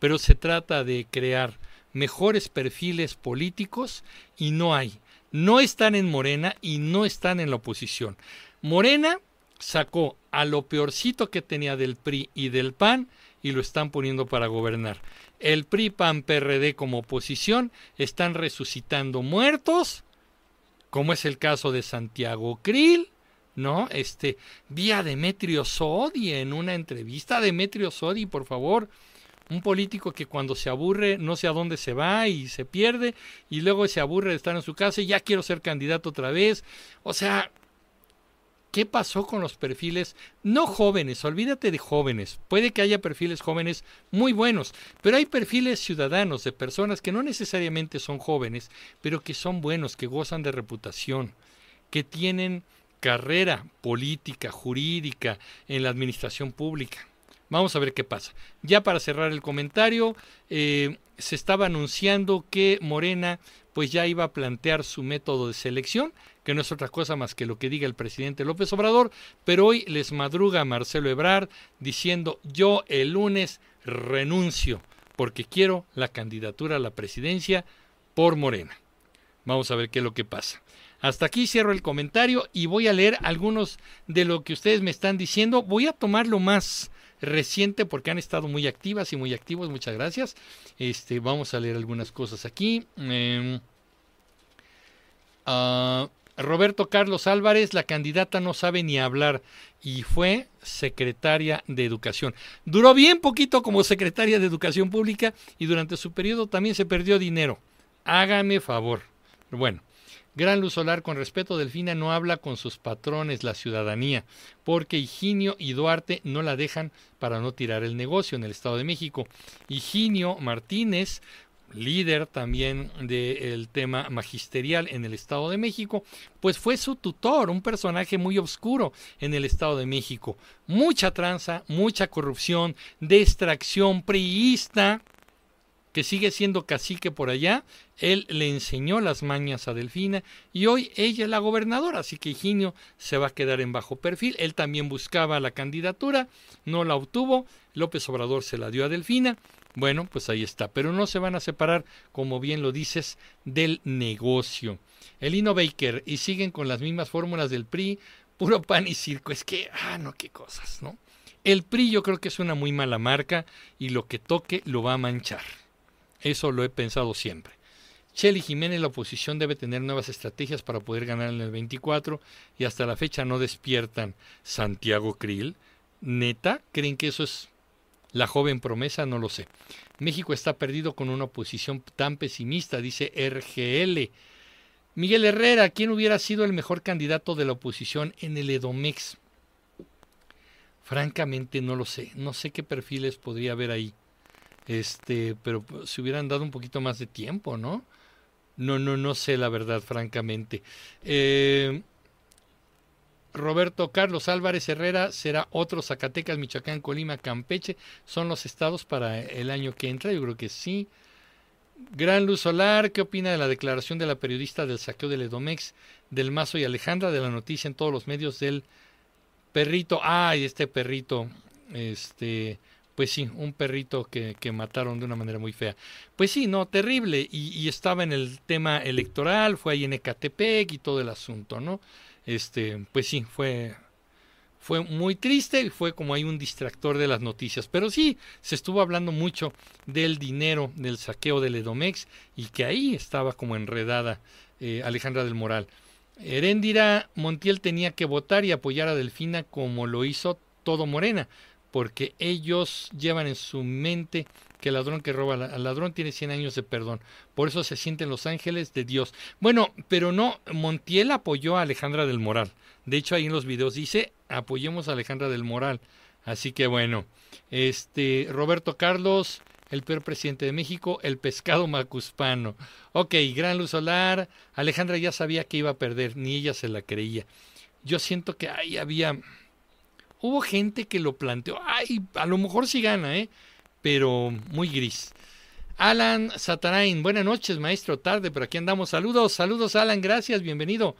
pero se trata de crear mejores perfiles políticos y no hay no están en Morena y no están en la oposición. Morena sacó a lo peorcito que tenía del PRI y del PAN y lo están poniendo para gobernar. El PRI, PAN, PRD como oposición están resucitando muertos, como es el caso de Santiago Krill, ¿no? Este, vía Demetrio Sodi en una entrevista. Demetrio Sodi, por favor, un político que cuando se aburre no sé a dónde se va y se pierde y luego se aburre de estar en su casa y ya quiero ser candidato otra vez. O sea, ¿qué pasó con los perfiles no jóvenes? Olvídate de jóvenes. Puede que haya perfiles jóvenes muy buenos, pero hay perfiles ciudadanos de personas que no necesariamente son jóvenes, pero que son buenos, que gozan de reputación, que tienen carrera política, jurídica en la administración pública. Vamos a ver qué pasa. Ya para cerrar el comentario, eh, se estaba anunciando que Morena pues ya iba a plantear su método de selección, que no es otra cosa más que lo que diga el presidente López Obrador, pero hoy les madruga Marcelo Ebrard diciendo yo el lunes renuncio porque quiero la candidatura a la presidencia por Morena. Vamos a ver qué es lo que pasa. Hasta aquí cierro el comentario y voy a leer algunos de lo que ustedes me están diciendo. Voy a tomar lo más reciente porque han estado muy activas y muy activos. Muchas gracias. Este, vamos a leer algunas cosas aquí. Em, ah, Roberto Carlos Álvarez, la candidata no sabe ni hablar y fue secretaria de Educación. Duró bien poquito como secretaria de Educación Pública y durante su periodo también se perdió dinero. Hágame favor. Bueno, Gran Luz Solar, con respeto, Delfina no habla con sus patrones, la ciudadanía, porque Higinio y Duarte no la dejan para no tirar el negocio en el Estado de México. Higinio Martínez, líder también del tema magisterial en el Estado de México, pues fue su tutor, un personaje muy oscuro en el Estado de México. Mucha tranza, mucha corrupción, distracción priista, que sigue siendo cacique por allá, él le enseñó las mañas a Delfina y hoy ella es la gobernadora, así que Higinio se va a quedar en bajo perfil. Él también buscaba la candidatura, no la obtuvo, López Obrador se la dio a Delfina Bueno, pues ahí está. Pero no se van a separar, como bien lo dices, del negocio. El Ino Baker, y siguen con las mismas fórmulas del PRI, puro pan y circo. Es que, ah, no, qué cosas, ¿no? El PRI yo creo que es una muy mala marca y lo que toque lo va a manchar. Eso lo he pensado siempre. Chely Jiménez, la oposición debe tener nuevas estrategias para poder ganar en el 24 y hasta la fecha no despiertan. Santiago Krill, neta, ¿creen que eso es la joven promesa? No lo sé. México está perdido con una oposición tan pesimista, dice RGL. Miguel Herrera, ¿quién hubiera sido el mejor candidato de la oposición en el Edomex? Francamente no lo sé, no sé qué perfiles podría haber ahí. Este, pero si hubieran dado un poquito más de tiempo, ¿no? No, no, no sé la verdad, francamente. Eh, Roberto Carlos Álvarez Herrera será otro Zacatecas, Michoacán, Colima, Campeche. Son los estados para el año que entra. Yo creo que sí. Gran Luz Solar, ¿qué opina de la declaración de la periodista del saqueo del Edomex, del Mazo y Alejandra, de la noticia en todos los medios del perrito? Ay, este perrito, este, pues sí, un perrito que, mataron de una manera muy fea. Pues sí, no, terrible. Y, y, estaba en el tema electoral, fue ahí en Ecatepec y todo el asunto, ¿no? Este, pues sí, fue, fue muy triste y fue como hay un distractor de las noticias. Pero sí, se estuvo hablando mucho del dinero, del saqueo del Edomex y que ahí estaba como enredada eh, Alejandra del Moral. Heréndira Montiel tenía que votar y apoyar a Delfina como lo hizo todo Morena porque ellos llevan en su mente que el ladrón que roba al ladrón tiene 100 años de perdón. Por eso se sienten los ángeles de Dios. Bueno, pero no, Montiel apoyó a Alejandra del Moral. De hecho, ahí en los videos dice, apoyemos a Alejandra del Moral. Así que bueno, este Roberto Carlos, el peor presidente de México, el pescado macuspano. Ok, gran luz solar. Alejandra ya sabía que iba a perder, ni ella se la creía. Yo siento que ahí había hubo gente que lo planteó, ay, a lo mejor sí gana, ¿eh? pero muy gris. Alan Satarain, buenas noches, maestro, tarde, pero aquí andamos. Saludos, saludos, Alan, gracias, bienvenido.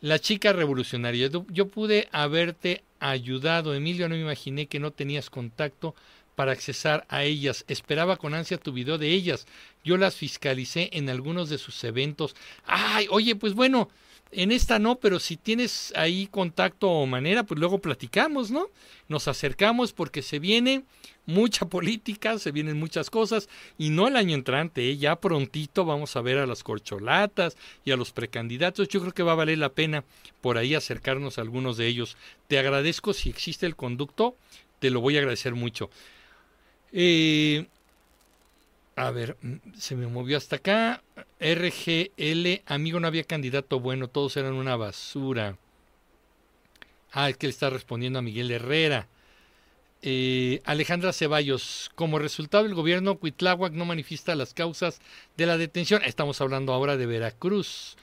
La chica revolucionaria, yo pude haberte ayudado, Emilio, no me imaginé que no tenías contacto para accesar a ellas. Esperaba con ansia tu video de ellas. Yo las fiscalicé en algunos de sus eventos. Ay, oye, pues bueno, en esta no, pero si tienes ahí contacto o manera, pues luego platicamos, ¿no? Nos acercamos porque se viene mucha política, se vienen muchas cosas y no el año entrante, ¿eh? ya prontito vamos a ver a las corcholatas y a los precandidatos. Yo creo que va a valer la pena por ahí acercarnos a algunos de ellos. Te agradezco si existe el conducto, te lo voy a agradecer mucho. Eh, a ver, mm, se me movió hasta acá. RGL, amigo, no había candidato bueno, todos eran una basura. Ah, es que le está respondiendo a Miguel Herrera. Eh, Alejandra Ceballos, como resultado el gobierno Cuitláhuac no manifiesta las causas de la detención. Estamos hablando ahora de Veracruz.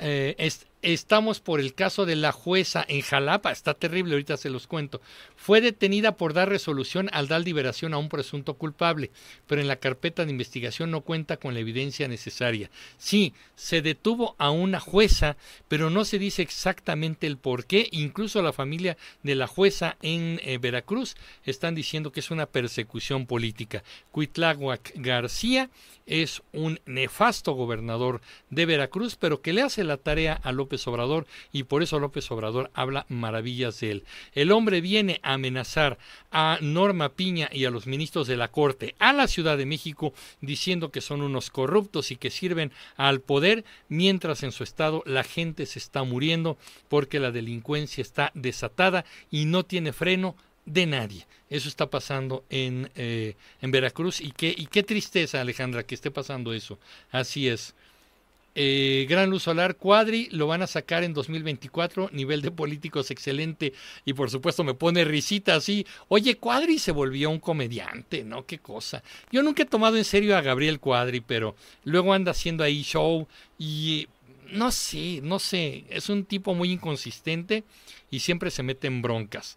Eh, Estamos por el caso de la jueza en Jalapa, está terrible, ahorita se los cuento. Fue detenida por dar resolución al dar liberación a un presunto culpable, pero en la carpeta de investigación no cuenta con la evidencia necesaria. Sí, se detuvo a una jueza, pero no se dice exactamente el por qué. Incluso la familia de la jueza en eh, Veracruz están diciendo que es una persecución política. Cuitláhuac García es un nefasto gobernador de Veracruz, pero que le hace la tarea a López Obrador y por eso López Obrador habla maravillas de él. El hombre viene a amenazar a Norma Piña y a los ministros de la Corte, a la Ciudad de México, diciendo que son unos corruptos y que sirven al poder, mientras en su estado la gente se está muriendo porque la delincuencia está desatada y no tiene freno de nadie. Eso está pasando en, eh, en Veracruz y qué, y qué tristeza, Alejandra, que esté pasando eso. Así es. Eh, Gran Luz Solar Cuadri lo van a sacar en 2024, nivel de políticos excelente y por supuesto me pone risita así. Oye, Cuadri se volvió un comediante, ¿no? Qué cosa. Yo nunca he tomado en serio a Gabriel Cuadri, pero luego anda haciendo ahí show y no sé, no sé, es un tipo muy inconsistente y siempre se mete en broncas.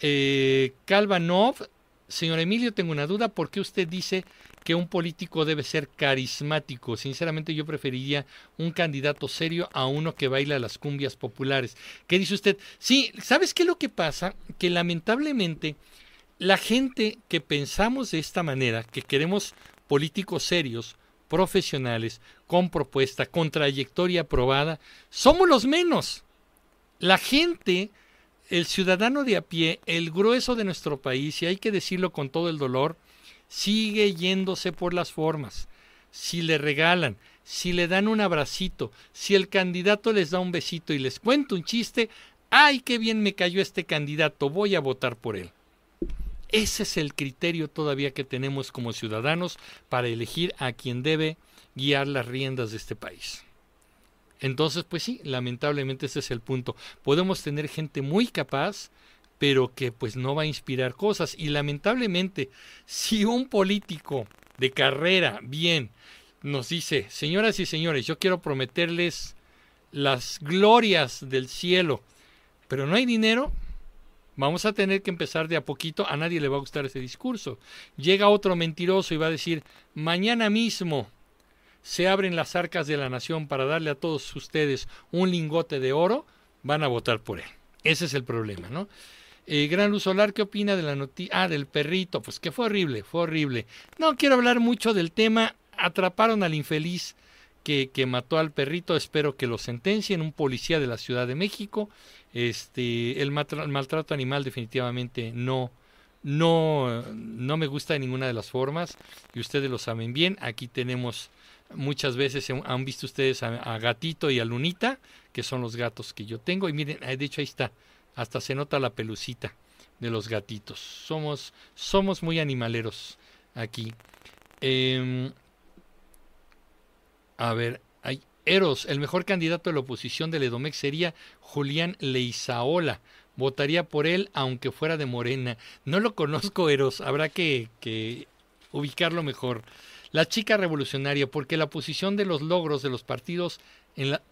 Eh, Kalvanov, señor Emilio, tengo una duda. ¿Por qué usted dice que un político debe ser carismático? Sinceramente, yo preferiría un candidato serio a uno que baila las cumbias populares. ¿Qué dice usted? Sí, ¿sabes qué es lo que pasa? Que lamentablemente la gente que pensamos de esta manera, que queremos políticos serios, profesionales, con propuesta, con trayectoria aprobada, somos los menos. La gente, el ciudadano de a pie, el grueso de nuestro país, y hay que decirlo con todo el dolor, sigue yéndose por las formas. Si le regalan, si le dan un abracito, si el candidato les da un besito y les cuenta un chiste, ¡ay, qué bien me cayó este candidato! Voy a votar por él. Ese es el criterio todavía que tenemos como ciudadanos para elegir a quien debe guiar las riendas de este país. Entonces, pues sí, lamentablemente ese es el punto. Podemos tener gente muy capaz, pero que pues no va a inspirar cosas. Y lamentablemente, si un político de carrera, bien, nos dice, señoras y señores, yo quiero prometerles las glorias del cielo, pero no hay dinero, Vamos a tener que empezar de a poquito. A nadie le va a gustar ese discurso. Llega otro mentiroso y va a decir, mañana mismo se abren las arcas de la nación para darle a todos ustedes un lingote de oro, van a votar por él. Ese es el problema, ¿no? Eh, Gran Luz Solar, ¿qué opina de la noticia? Ah, del perrito, pues que fue horrible, fue horrible. No quiero hablar mucho del tema. Atraparon al infeliz que, que mató al perrito. Espero que lo sentencien. Un policía de la Ciudad de México. Este, el, maltrato animal definitivamente no, no, no me gusta de ninguna de las formas y ustedes lo saben bien. Aquí tenemos muchas veces, han visto ustedes a, Gatito y a Lunita, que son los gatos que yo tengo y miren, de hecho ahí está, hasta se nota la pelucita de los gatitos. Somos, somos muy animaleros aquí. Em, a ver, Eros, el mejor candidato de la oposición del Edomex sería Julián Leizaola. Votaría por él aunque fuera de Morena. No lo conozco, Eros. Habrá que, que ubicarlo mejor. La chica revolucionaria, porque la posición de los logros de los partidos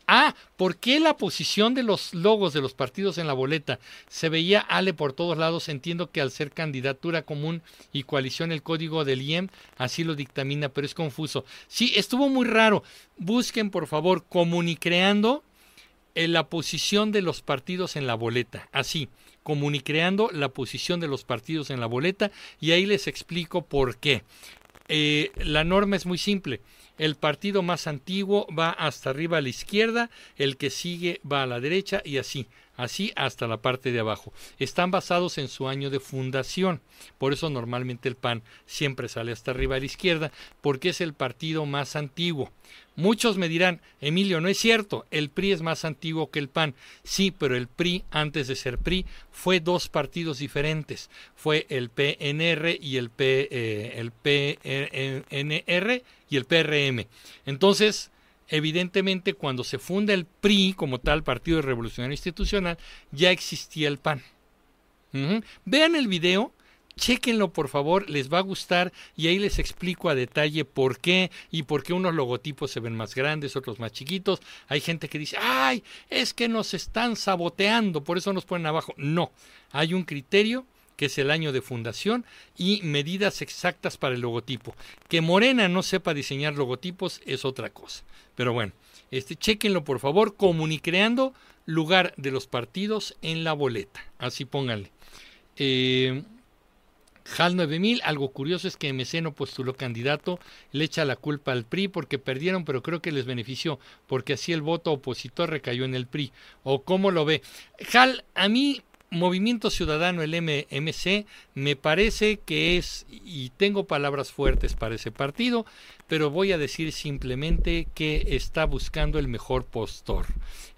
ah, ¿por qué la posición de los logos de los partidos en la boleta se veía Ale por todos lados? Entiendo que al ser candidatura común y coalición el código del IEM así lo dictamina, pero es confuso. Sí, estuvo muy raro. Busquen por favor comunicreando en la posición de los partidos en la boleta. Así, comunicreando la posición de los partidos en la boleta y ahí les explico por qué. Eh, la norma es muy simple el partido más antiguo va hasta arriba a la izquierda, el que sigue va a la derecha y así, así hasta la parte de abajo. Están basados en su año de fundación, por eso normalmente el PAN siempre sale hasta arriba a la izquierda, porque es el partido más antiguo. Muchos me dirán, Emilio, no es cierto, el PRI es más antiguo que el PAN. Sí, pero el PRI, antes de ser PRI, fue dos partidos diferentes. Fue el PNR y el, eh, el PNR y el PRM. Entonces, evidentemente, cuando se funda el PRI como tal, Partido Revolucionario Institucional, ya existía el PAN. Vean el video Chequenlo por favor, les va a gustar y ahí les explico a detalle por qué y por qué unos logotipos se ven más grandes, otros más chiquitos. Hay gente que dice, ay, es que nos están saboteando, por eso nos ponen abajo. No, hay un criterio que es el año de fundación y medidas exactas para el logotipo. Que Morena no sepa diseñar logotipos es otra cosa. Pero bueno, este, chequenlo por favor, comunicreando lugar de los partidos en la boleta. Así pónganle. Eh, HAL 9000, algo curioso es que MC no postuló candidato, le echa la culpa al PRI porque perdieron, pero creo que les benefició, porque así el voto opositor recayó en el PRI. ¿O cómo lo ve? HAL, a mí Movimiento Ciudadano, el MMC, me parece que es, y tengo palabras fuertes para ese partido, pero voy a decir simplemente que está buscando el mejor postor.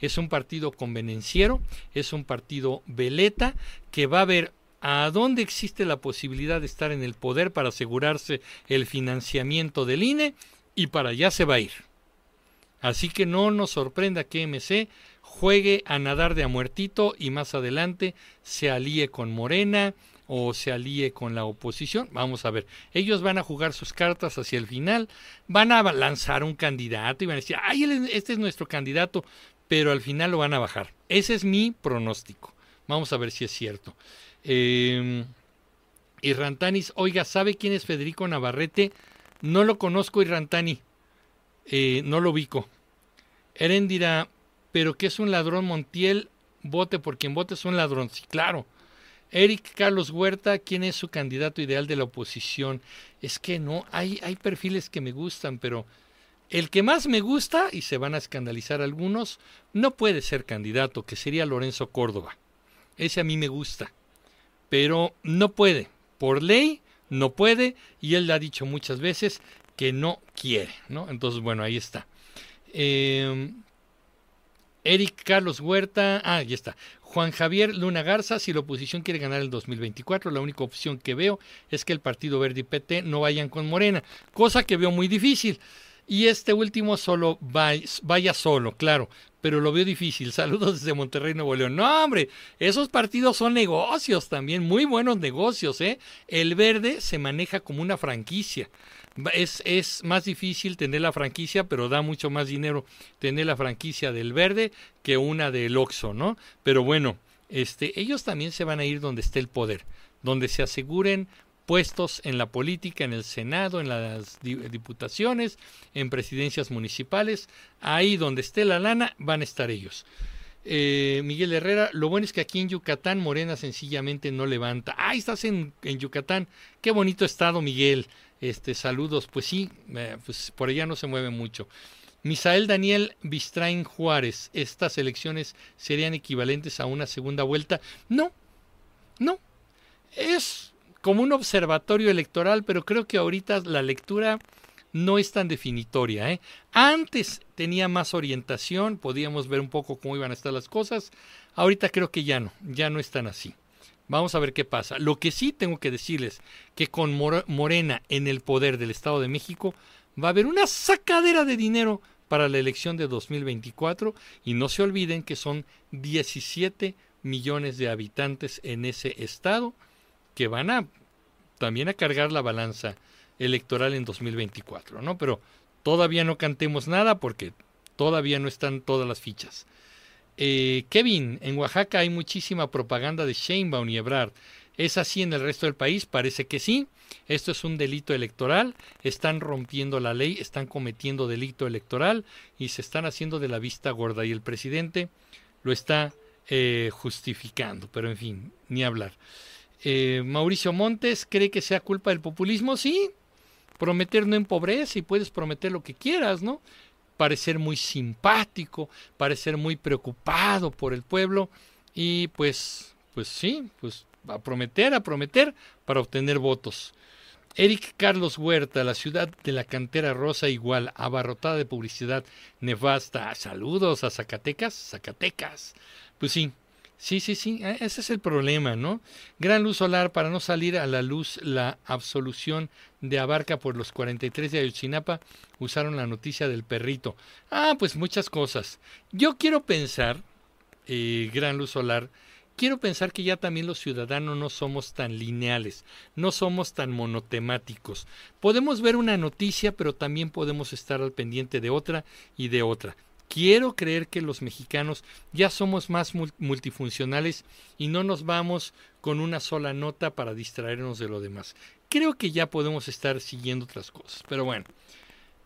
Es un partido convenenciero, es un partido veleta, que va a ver a dónde existe la posibilidad de estar en el poder para asegurarse el financiamiento del INE y para allá se va a ir. Así que no nos sorprenda que MC juegue a nadar de a muertito y más adelante se alíe con Morena o se alíe con la oposición. Vamos a ver, ellos van a jugar sus cartas hacia el final, van a lanzar un candidato y van a decir, ay, este es nuestro candidato, pero al final lo van a bajar. Ese es mi pronóstico. Vamos a ver si es cierto. Eh, oiga, ¿sabe quién es Federico Navarrete? No lo conozco, Irrantani. Eh, no lo ubico. Eren dirá, pero que es un ladrón Montiel, vote por quien vote es un ladrón. Sí, claro. Eric Carlos Huerta, ¿quién es su candidato ideal de la oposición? Es que no, hay, hay perfiles que me gustan, pero el que más me gusta, y se van a escandalizar algunos, no puede ser candidato, que sería Lorenzo Córdoba. Ese a mí me gusta, pero no puede. Por ley, no puede, y él ha dicho muchas veces que no quiere, ¿no? Entonces, bueno, ahí está. Eh, Eric Carlos Huerta, ah, ahí está. Juan Javier Luna Garza, si la oposición quiere ganar el 2024, la única opción que veo es que el Partido Verde y PT no vayan con Morena, cosa que veo muy difícil. Y este último solo vaya, solo, claro, pero lo veo difícil. Saludos desde Monterrey, Nuevo León. No, hombre, esos partidos son negocios también, muy buenos negocios, ¿eh? El verde se maneja como una franquicia. Es, es más difícil tener la franquicia, pero da mucho más dinero tener la franquicia del verde que una del Oxxo, ¿no? Pero bueno, este, ellos también se van a ir donde esté el poder, donde se aseguren puestos en la política, en el Senado, en las diputaciones, en presidencias municipales, ahí donde esté la lana van a estar ellos. Eh, Miguel Herrera, lo bueno es que aquí en Yucatán Morena sencillamente no levanta. Ah, estás en, en Yucatán. Qué bonito estado, Miguel. Este, saludos. Pues sí, eh, pues por allá no se mueve mucho. Misael Daniel Bistrain Juárez, ¿estas elecciones serían equivalentes a una segunda vuelta? No, no. Es como un observatorio electoral, pero creo que ahorita la lectura no es tan definitoria. ¿eh? Antes tenía más orientación, podíamos ver un poco cómo iban a estar las cosas. Ahorita creo que ya no, ya no están así. Vamos a ver qué pasa. Lo que sí tengo que decirles que con Morena en el poder del Estado de México va a haber una sacadera de dinero para la elección de 2024 y no se olviden que son 17 millones de habitantes en ese estado que van a también a cargar la balanza electoral en 2024, ¿no? Pero todavía no cantemos nada porque todavía no están todas las fichas. Eh, Kevin, en Oaxaca hay muchísima propaganda de Sheinbaum y Ebrard. ¿Es así en el resto del país? Parece que sí. Esto es un delito electoral. Están rompiendo la ley, están cometiendo delito electoral y se están haciendo de la vista gorda. Y el presidente lo está eh, justificando. Pero en fin, ni hablar. Eh, Mauricio Montes cree que sea culpa del populismo, sí. Prometer no empobrece y puedes prometer lo que quieras, ¿no? Parecer muy simpático, parecer muy preocupado por el pueblo y pues, pues sí, pues a prometer, a prometer para obtener votos. Eric Carlos Huerta, la ciudad de la cantera rosa igual, abarrotada de publicidad nefasta. Saludos a Zacatecas, Zacatecas. Pues sí, Sí, sí, sí, e, ese es el problema, ¿no? Gran luz solar para no salir a la luz la absolución de Abarca por los 43 de Ayotzinapa usaron la noticia del perrito. Ah, pues muchas cosas. Yo quiero pensar, eh, gran luz solar, quiero pensar que ya también los ciudadanos no somos tan lineales, no somos tan monotemáticos. Podemos ver una noticia, pero también podemos estar al pendiente de otra y de otra. Quiero creer que los mexicanos ya somos más multifuncionales y no nos vamos con una sola nota para distraernos de lo demás. Creo que ya podemos estar siguiendo otras cosas. Pero bueno,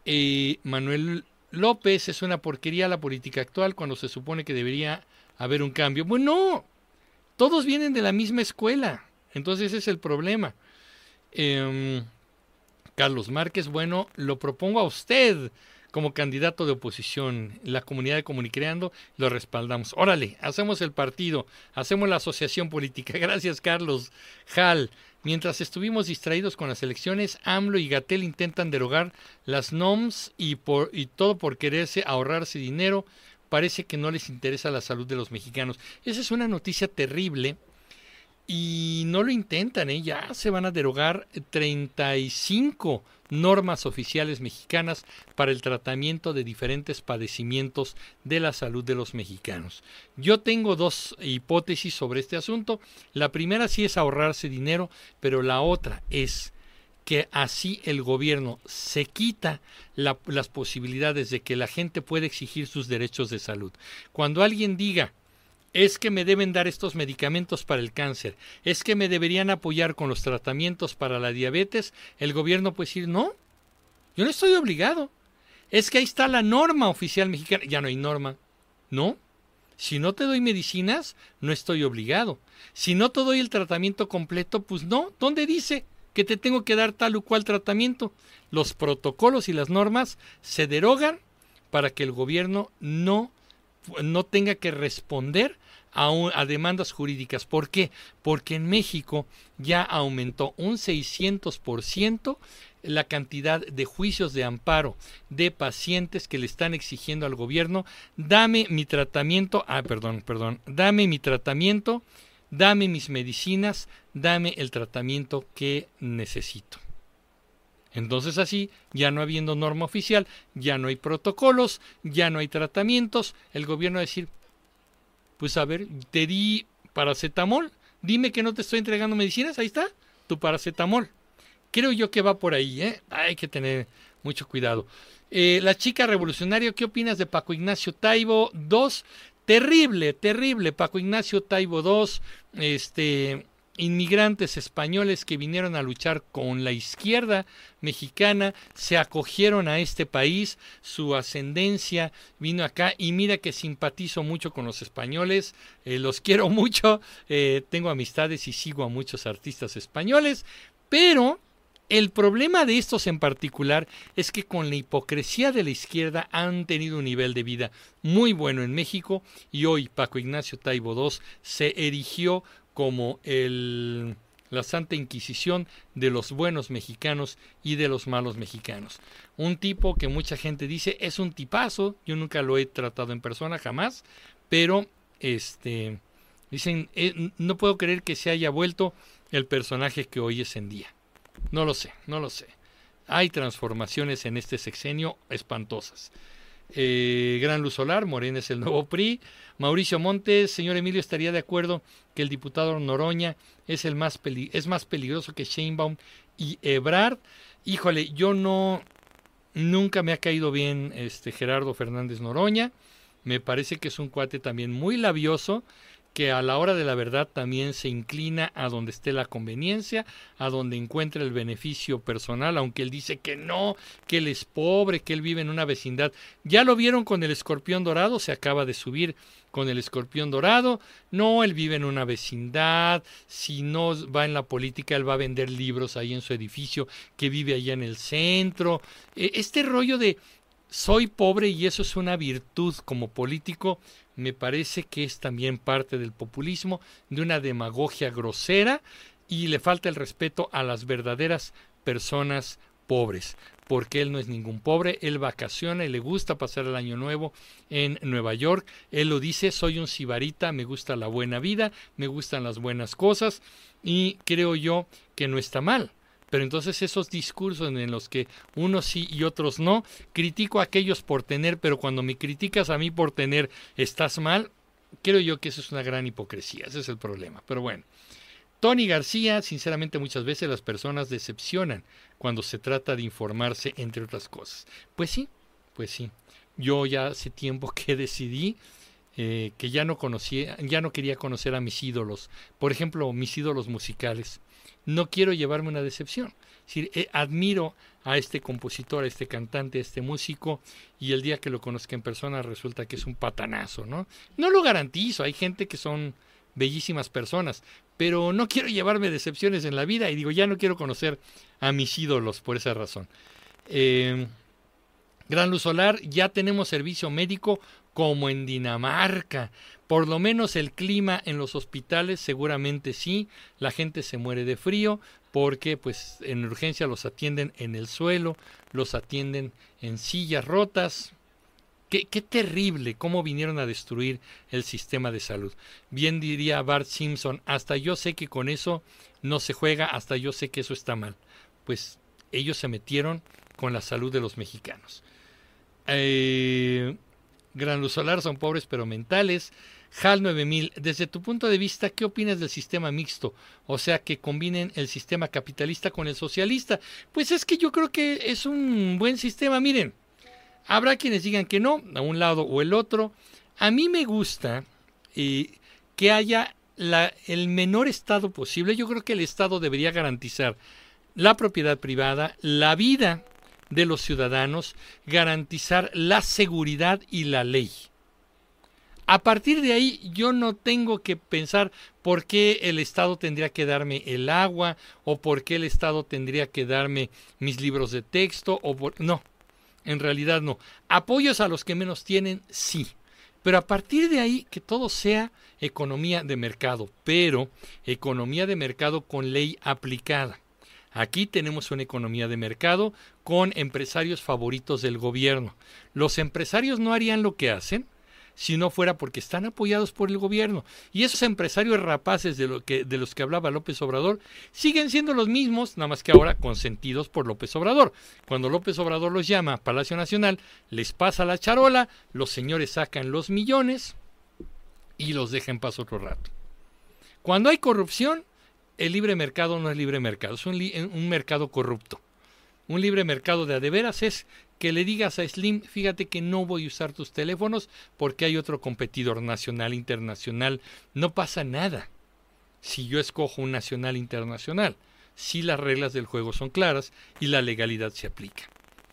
eh, Manuel López es una porquería la política actual cuando se supone que debería haber un cambio. Bueno, todos vienen de la misma escuela. Entonces ese es el problema. Em, Carlos Márquez, bueno, lo propongo a usted como candidato de oposición. La comunidad de Comunicreando lo respaldamos. Órale, hacemos el partido, hacemos la asociación política. Gracias, Carlos Hal. Mientras estuvimos distraídos con las elecciones, AMLO y Gatel intentan derogar las NOMS y, por, y todo por quererse ahorrarse dinero. Parece que no les interesa la salud de los mexicanos. Esa es una noticia terrible y no lo intentan, ¿eh? ya se van a derogar 35 normas oficiales mexicanas para el tratamiento de diferentes padecimientos de la salud de los mexicanos. Yo tengo dos hipótesis sobre este asunto. La primera sí es ahorrarse dinero, pero la otra es que así el gobierno se quita las posibilidades de que la gente pueda exigir sus derechos de salud. Cuando alguien diga es que me deben dar estos medicamentos para el cáncer, es que me deberían apoyar con los tratamientos para la diabetes, el gobierno puede decir, no, yo no estoy obligado. Es que ahí está la norma oficial mexicana, ya no hay norma, ¿no? Si no te doy medicinas, no estoy obligado. Si no te doy el tratamiento completo, pues no. ¿Dónde dice que te tengo que dar tal o cual tratamiento? Los protocolos y las normas se derogan para que el gobierno no, no tenga que responder a, a, demandas jurídicas. ¿Por qué? Porque en México ya aumentó un 600% la cantidad de juicios de amparo de pacientes que le están exigiendo al gobierno, dame mi tratamiento, ah, perdón, perdón, dame mi tratamiento, dame mis medicinas, dame el tratamiento que necesito. Entonces así, ya no habiendo norma oficial, ya no hay protocolos, ya no hay tratamientos, el gobierno va a decir, pues a ver, te di paracetamol, dime que no te estoy entregando medicinas, ahí está, tu paracetamol. Creo yo que va por ahí, ¿eh? Hay que tener mucho cuidado. Eh, la chica revolucionaria, ¿qué opinas de Paco Ignacio Taibo 2? Terrible, terrible. Paco Ignacio Taibo 2, este, inmigrantes españoles que vinieron a luchar con la izquierda mexicana, se acogieron a este país, su ascendencia vino acá y mira que simpatizo mucho con los españoles, eh, los quiero mucho, eh, tengo amistades y sigo a muchos artistas españoles, pero el problema de estos en particular es que con la hipocresía de la izquierda han tenido un nivel de vida muy bueno en México y hoy Paco Ignacio Taibo II se erigió como el, la Santa Inquisición de los buenos mexicanos y de los malos mexicanos. Un tipo que mucha gente dice es un tipazo, yo nunca lo he tratado en persona jamás, pero este dicen eh, no puedo creer que se haya vuelto el personaje que hoy es en día. No lo sé, no lo sé. Hay transformaciones en este sexenio espantosas. Eh, Gran Luz Solar, Morena es el nuevo PRI. Mauricio Montes, señor Emilio, estaría de acuerdo que el diputado Noroña es el más es más peligroso que Sheinbaum y Ebrard. Híjole, yo no nunca me ha caído bien este Gerardo Fernández Noroña. Me parece que es un cuate también muy labioso que a la hora de la verdad también se inclina a donde esté la conveniencia, a donde encuentre el beneficio personal, aunque él dice que no, que él es pobre, que él vive en una vecindad. Ya lo vieron con el escorpión dorado, se acaba de subir con el escorpión dorado. No, él vive en una vecindad, si no va en la política, él va a vender libros ahí en su edificio que vive allá en el centro. E, este rollo de soy pobre y eso es una virtud como político, me parece que es también parte del populismo, de una demagogia grosera y le falta el respeto a las verdaderas personas pobres, porque él no es ningún pobre, él vacaciona y le gusta pasar el año nuevo en Nueva York, él lo dice, soy un sibarita, me gusta la buena vida, me gustan las buenas cosas y creo yo que no está mal pero entonces esos discursos en los que unos sí y otros no, critico a aquellos por tener, pero cuando me criticas a mí por tener, estás mal, creo yo que eso es una gran hipocresía, ese es el problema. Pero bueno, Tony García, sinceramente muchas veces las personas decepcionan cuando se trata de informarse, entre otras cosas. Pues sí, pues sí. Yo ya hace tiempo que decidí eh, que ya no conocía, ya no quería conocer a mis ídolos. Por ejemplo, mis ídolos musicales no quiero llevarme una decepción. Es decir, eh, admiro a este compositor, a este cantante, a este músico, y el día que lo conozca en persona resulta que es un patanazo, ¿no? No lo garantizo, hay gente que son bellísimas personas, pero no quiero llevarme decepciones en la vida y digo, ya no quiero conocer a mis ídolos por esa razón. Eh, Gran Luz Solar, ya tenemos servicio médico como en Dinamarca. Por lo menos el clima en los hospitales seguramente sí, la gente se muere de frío porque pues en urgencia los atienden en el suelo, los atienden en sillas rotas. Qué, terrible cómo vinieron a destruir el sistema de salud. Bien diría Bart Simpson, hasta yo sé que con eso no se juega, hasta yo sé que eso está mal. Pues ellos se metieron con la salud de los mexicanos. Eh, Gran Luz Solar son pobres pero mentales. HAL 9000, desde tu punto de vista, ¿qué opinas del sistema mixto? O sea, que combinen el sistema capitalista con el socialista. Pues es que yo creo que es un buen sistema. Miren, habrá quienes digan que no, a un lado o el otro. A mí me gusta eh, que haya la, el menor Estado posible. Yo creo que el Estado debería garantizar la propiedad privada, la vida de los ciudadanos, garantizar la seguridad y la ley A partir de ahí yo no tengo que pensar por qué el Estado tendría que darme el agua o por qué el Estado tendría que darme mis libros de texto o por... no, en realidad no. Apoyos a los que menos tienen, sí. Pero a partir de ahí que todo sea economía de mercado, pero economía de mercado con ley aplicada. Aquí tenemos una economía de mercado con empresarios favoritos del gobierno. Los empresarios no harían lo que hacen si no fuera porque están apoyados por el gobierno. Y esos empresarios rapaces de, lo que, de los que hablaba López Obrador siguen siendo los mismos, nada más que ahora consentidos por López Obrador. Cuando López Obrador los llama a Palacio Nacional, les pasa la charola, los señores sacan los millones y los dejan paz otro rato. Cuando hay corrupción, el libre mercado no es libre mercado, es un, un mercado corrupto. Un libre mercado de adeveras es que le digas a Slim, fíjate que no voy a usar tus teléfonos porque hay otro competidor nacional, internacional. No pasa nada si yo escojo un nacional internacional, si las reglas del juego son claras y la legalidad se aplica.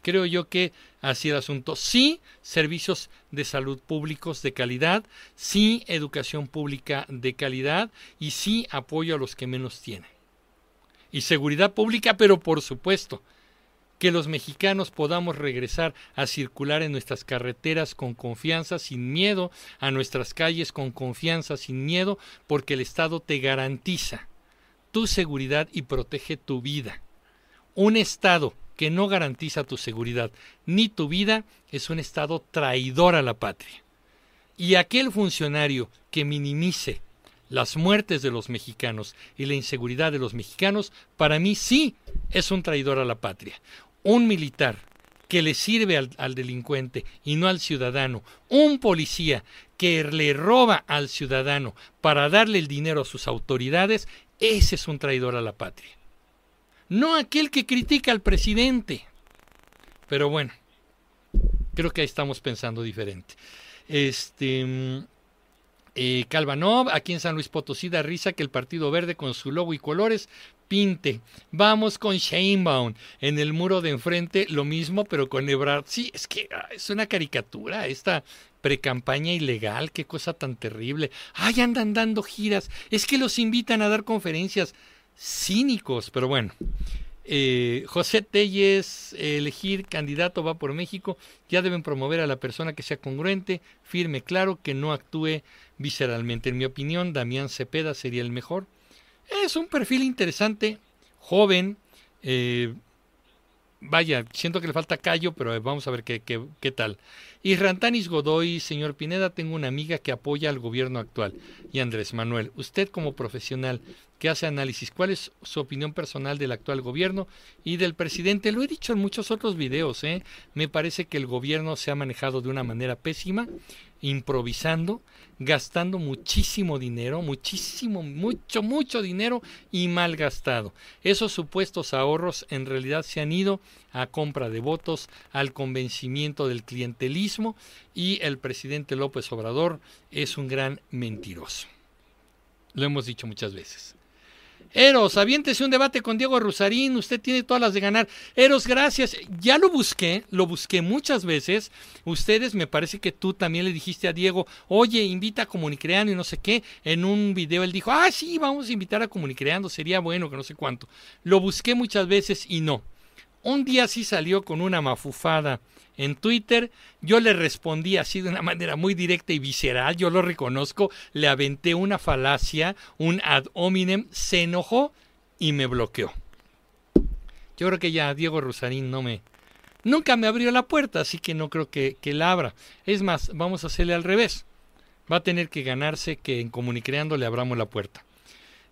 Creo yo que así el asunto. Sí, servicios de salud públicos de calidad, sí, educación pública de calidad y sí, apoyo a los que menos tienen. Y seguridad pública, pero por supuesto, que los mexicanos podamos regresar a circular en nuestras carreteras con confianza, sin miedo, a nuestras calles con confianza, sin miedo, porque el Estado te garantiza tu seguridad y protege tu vida. Un Estado que no garantiza tu seguridad ni tu vida es un Estado traidor a la patria. Y aquel funcionario que minimice las muertes de los mexicanos y la inseguridad de los mexicanos, para mí sí es un traidor a la patria un militar que le sirve al, delincuente y no al ciudadano, un policía que le roba al ciudadano para darle el dinero a sus autoridades, ese es un traidor a la patria. No aquel que critica al presidente. Pero bueno, creo que ahí estamos pensando diferente. Este. Mm, eh, Calvanov, aquí en San Luis Potosí, da risa que el Partido Verde con su logo y colores pinte. Vamos con Sheinbaum. En el muro de enfrente lo mismo, pero con Ebrard. Sí, es que ah, es una caricatura esta precampaña ilegal, qué cosa tan terrible. Ay, andan dando giras. Es que los invitan a dar conferencias cínicos, pero bueno. Eh, José Telles, elegir candidato va por México, ya deben promover a la persona que sea congruente, firme, claro, que no actúe visceralmente. En mi opinión, Damián Cepeda sería el mejor. Es un perfil interesante, joven. Eh, vaya, siento que le falta callo, pero vamos a ver qué, qué, qué tal. Y Rantanis Godoy, señor Pineda, tengo una amiga que apoya al gobierno actual. Y Andrés Manuel, usted como profesional que hace análisis, ¿cuál es su opinión personal del actual gobierno y del presidente? Lo he dicho en muchos otros videos, ¿eh? me parece que el gobierno se ha manejado de una manera pésima improvisando, gastando muchísimo dinero, muchísimo, mucho, mucho dinero y mal gastado. Esos supuestos ahorros en realidad se han ido a compra de votos, al convencimiento del clientelismo y el presidente López Obrador es un gran mentiroso. Lo hemos dicho muchas veces. Eros, aviéntese un debate con Diego Rusarín, usted tiene todas las de ganar. Eros, gracias. Ya lo busqué, lo busqué muchas veces. Ustedes, me parece que tú también le dijiste a Diego, oye, invita a Comunicreando y no sé qué. En un video él dijo, ah, sí, vamos a invitar a Comunicreando, sería bueno, que no sé cuánto. Lo busqué muchas veces y no. Un día sí salió con una mafufada en Twitter. Yo le respondí así de una manera muy directa y visceral, yo lo reconozco, le aventé una falacia, un ad hominem, se enojó y me bloqueó. Yo creo que ya Diego Rosarín no me... Nunca me abrió la puerta, así que no creo que, que la abra. Es más, vamos a hacerle al revés. Va a tener que ganarse que en Comunicreando le abramos la puerta.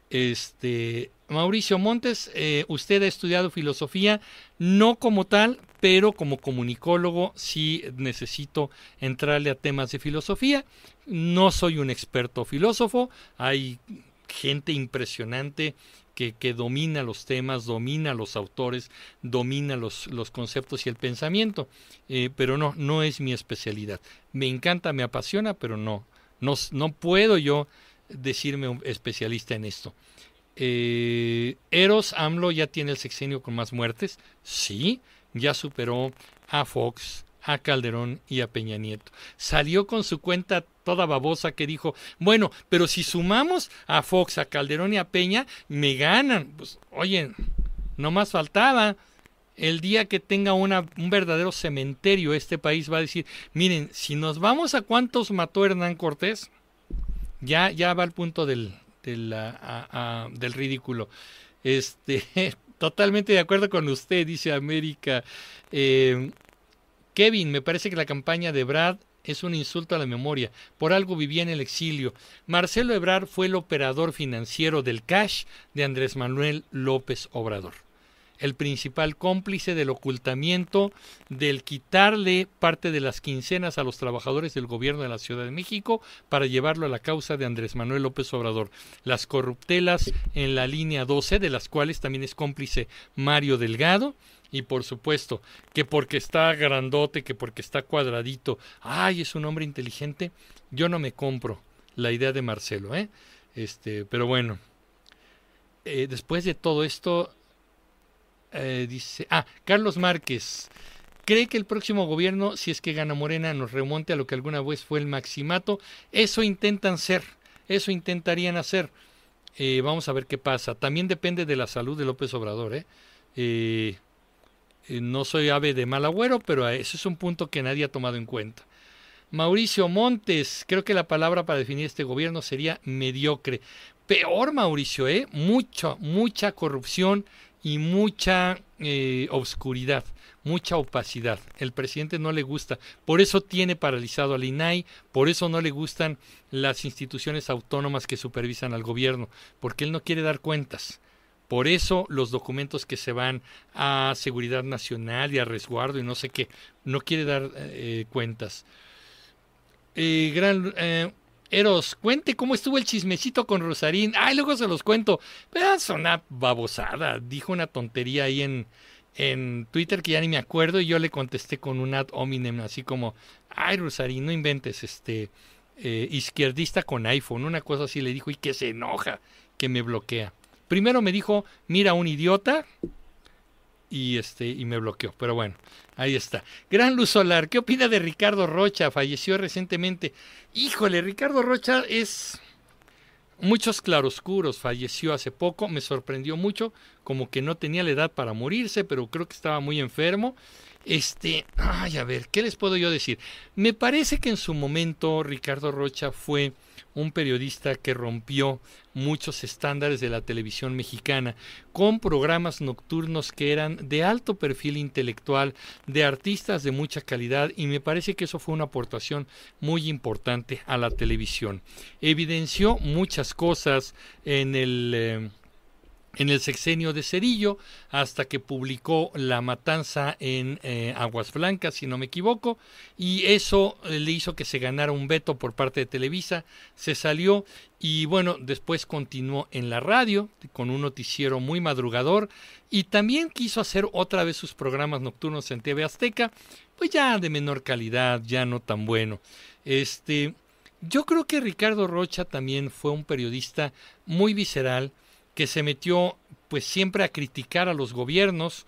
Este, Mauricio Montes, eh, usted ha estudiado filosofía, no como tal, pero como comunicólogo sí necesito entrarle a temas de filosofía. No soy un experto filósofo, hay gente impresionante que, que, domina los temas, domina los autores, domina los, los conceptos y el pensamiento, eh, pero no, no es mi especialidad. Me encanta, me apasiona, pero no, no, no puedo yo decirme un especialista en esto. Eh, Eros AMLO ya tiene el sexenio con más muertes. Sí, ya superó a Fox, a Calderón y a Peña Nieto. Salió con su cuenta toda babosa que dijo, bueno, pero si sumamos a Fox, a Calderón y a Peña, me ganan. Pues, oye, no más faltaba. El día que tenga una, un verdadero cementerio, este país va a decir, miren, si nos vamos a cuántos mató Hernán Cortés, ya, ya va al punto del, del, ridículo. Este, totalmente de acuerdo con usted, dice América. Eh, Kevin, me parece que la campaña de Brad es un insulto a la memoria. Por algo vivía en el exilio. Marcelo Ebrard fue el operador financiero del cash de Andrés Manuel López Obrador. El principal cómplice del ocultamiento, del quitarle parte de las quincenas a los trabajadores del gobierno de la Ciudad de México para llevarlo a la causa de Andrés Manuel López Obrador. Las corruptelas en la línea 12, de las cuales también es cómplice Mario Delgado, y por supuesto, que porque está grandote, que porque está cuadradito, ay, es un hombre inteligente, yo no me compro la idea de Marcelo, ¿eh? Este, pero bueno, eh, después de todo esto, eh, dice, ah, Carlos Márquez, ¿cree que el próximo gobierno, si es que gana Morena, nos remonte a lo que alguna vez fue el maximato? Eso intentan ser, eso intentarían hacer. Eh, vamos a ver qué pasa. También depende de la salud de López Obrador, ¿eh? eh no soy ave de mal agüero, pero eso es un punto que nadie ha tomado en cuenta. Mauricio Montes, creo que la palabra para definir este gobierno sería mediocre. Peor, Mauricio, ¿eh? Mucha, mucha corrupción y mucha eh, obscuridad, mucha opacidad. El presidente no le gusta, por eso tiene paralizado al INAI, por eso no le gustan las instituciones autónomas que supervisan al gobierno, porque él no quiere dar cuentas. Por eso los documentos que se van a seguridad nacional y a resguardo y no sé qué, no quiere dar eh, cuentas. Eh, gran Eros, cuente cómo estuvo el chismecito con Rosarín. Ay, luego se los cuento. Pero es una babosada. Dijo una tontería ahí en, en Twitter que ya ni me acuerdo y yo le contesté con un ad hominem así como, ay Rosarín, no inventes, este, izquierdista con iPhone, una cosa así le dijo y que se enoja, que me bloquea. Primero me dijo, mira un idiota, y este y me bloqueó. Pero bueno, ahí está. Gran Luz Solar, ¿qué opina de Ricardo Rocha? Falleció recientemente. Híjole, Ricardo Rocha es muchos claroscuros. Falleció hace poco, me sorprendió mucho, como que no tenía la edad para morirse, pero creo que estaba muy enfermo. Este, ay, a ver, ¿qué les puedo yo decir? Me parece que en su momento Ricardo Rocha fue un periodista que rompió muchos estándares de la televisión mexicana, con programas nocturnos que eran de alto perfil intelectual, de artistas de mucha calidad, y me parece que eso fue una aportación muy importante a la televisión. Evidenció muchas cosas en el... Eh, en el sexenio de Cerillo, hasta que publicó La Matanza en eh, Aguas Blancas, si no me equivoco, y eso eh, le hizo que se ganara un veto por parte de Televisa, se salió y bueno, después continuó en la radio con un noticiero muy madrugador y también quiso hacer otra vez sus programas nocturnos en TV Azteca, pues ya de menor calidad, ya no tan bueno. Este, yo creo que Ricardo Rocha también fue un periodista muy visceral, que se metió pues siempre a criticar a los gobiernos,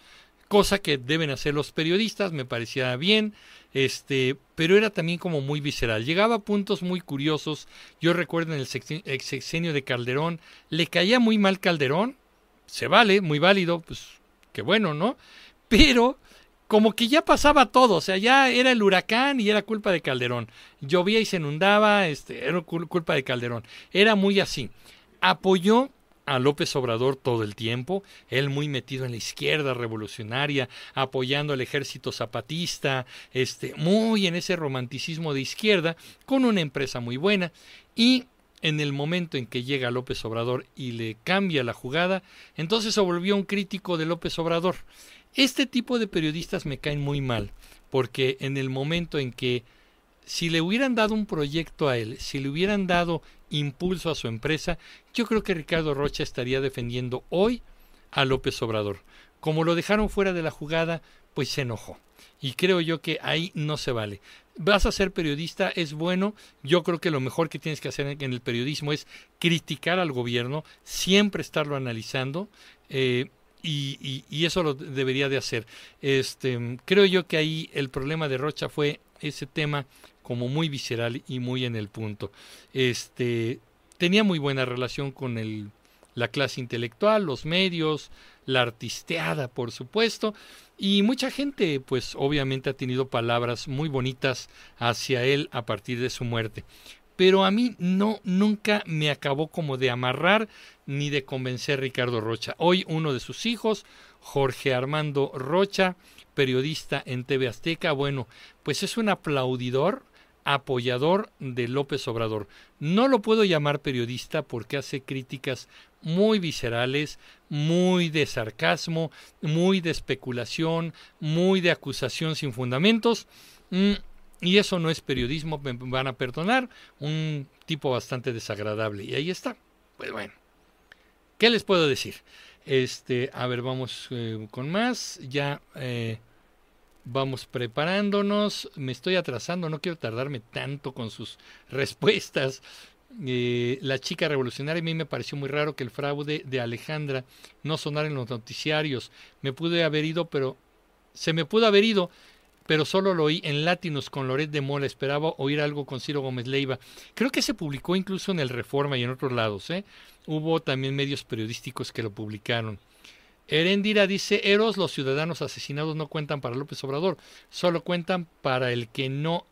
cosa que deben hacer los periodistas, me parecía bien, este, pero era también como muy visceral. Llegaba a puntos muy curiosos. Yo recuerdo en el sexenio de Calderón, le caía muy mal Calderón, se vale, muy válido, pues qué bueno, ¿no? Pero como que ya pasaba todo, o sea, ya era el huracán y era culpa de Calderón. Llovía y se inundaba, este, era culpa de Calderón. Era muy así. Apoyó a López Obrador todo el tiempo, él muy metido en la izquierda revolucionaria, apoyando al ejército zapatista, este, muy en ese romanticismo de izquierda, con una empresa muy buena, y en el momento en que llega López Obrador y le cambia la jugada, entonces se volvió un crítico de López Obrador. Este tipo de periodistas me caen muy mal, porque en el momento en que si le hubieran dado un proyecto a él, si le hubieran dado impulso a su empresa, yo creo que Ricardo Rocha estaría defendiendo hoy a López Obrador. Como lo dejaron fuera de la jugada, pues se enojó. Y creo yo que ahí no se vale. Vas a ser periodista, es bueno. Yo creo que lo mejor que tienes que hacer en el periodismo es criticar al gobierno, siempre estarlo analizando. Eh, y, y, eso lo debería de hacer. Este, creo yo que ahí el problema de Rocha fue ese tema como muy visceral y muy en el punto. Este tenía muy buena relación con el, la clase intelectual, los medios, la artisteada, por supuesto, y mucha gente, pues obviamente ha tenido palabras muy bonitas hacia él a partir de su muerte. Pero a mí no, nunca me acabó como de amarrar ni de convencer Ricardo Rocha. Hoy uno de sus hijos, Jorge Armando Rocha, periodista en TV Azteca, bueno, pues es un aplaudidor, apoyador de López Obrador. No lo puedo llamar periodista porque hace críticas muy viscerales, muy de sarcasmo, muy de especulación, muy de acusación sin fundamentos. Mm, y eso no es periodismo, me van a perdonar, un tipo bastante desagradable. Y ahí está. Pues bueno, ¿qué les puedo decir? Este, a ver, vamos eh, con más. Ya eh, vamos preparándonos. Me estoy atrasando, no quiero tardarme tanto con sus respuestas. Eh, la chica revolucionaria a mí me pareció muy raro que el fraude de Alejandra no sonara en los noticiarios. Me pude haber ido, pero se me pudo haber ido, pero solo lo oí en Latinos con Loret de Mola. Esperaba oír algo con Ciro Gómez Leiva. Creo que se publicó incluso en el Reforma y en otros lados. ¿eh? Hubo también medios periodísticos que lo publicaron. Erendira dice, Eros, los ciudadanos asesinados no cuentan para López Obrador, solo cuentan para el que no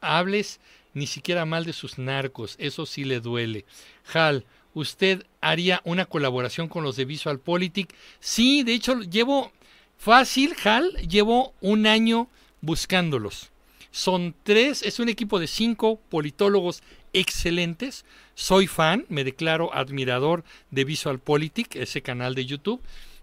hables ni siquiera mal de sus narcos, eso sí le duele. Hal, ¿usted haría una colaboración con los de VisualPolitik? Sí, de hecho llevo fácil, Hal, llevo un año buscándolos. Son tres, es un equipo de cinco politólogos excelentes. Soy fan, me declaro admirador de VisualPolitik, ese canal de YouTube.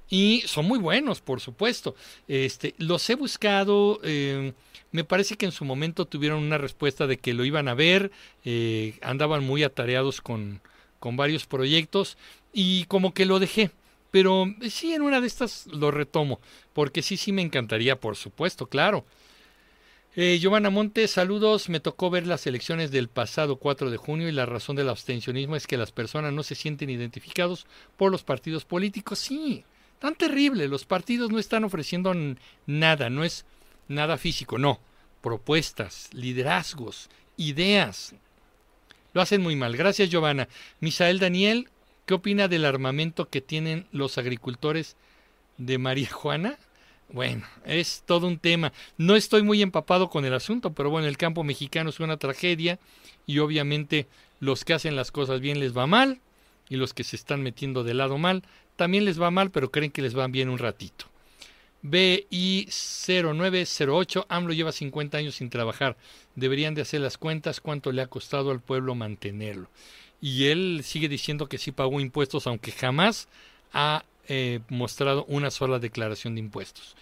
Y son muy buenos, por supuesto. Este, los he buscado. Eh, me parece que en su momento tuvieron una respuesta de que lo iban a ver, eh, andaban muy atareados con, con varios proyectos y como que lo dejé. Pero eh, sí, en una de estas lo retomo, porque sí, sí me encantaría, por supuesto, claro. Eh, Giovanna Montes, saludos. Me tocó ver las elecciones del pasado 4 de junio y la razón del abstencionismo es que las personas no se sienten identificados por los partidos políticos. Sí, tan terrible. Los partidos no están ofreciendo nada, no es nada físico, no. Propuestas, liderazgos, ideas. Lo hacen muy mal. Gracias, Giovanna. Misael Daniel, ¿qué opina del armamento que tienen los agricultores de María Juana? Bueno, es todo un tema. No estoy muy empapado con el asunto, pero bueno, el campo mexicano es una tragedia y obviamente los que hacen las cosas bien les va mal y los que se están metiendo de lado mal también les va mal, pero creen que les va bien un ratito. BI0908, AMLO lleva 50 años sin trabajar. Deberían de hacer las cuentas cuánto le ha costado al pueblo mantenerlo. Y él sigue diciendo que sí pagó impuestos, aunque jamás ha eh, mostrado una sola declaración de impuestos.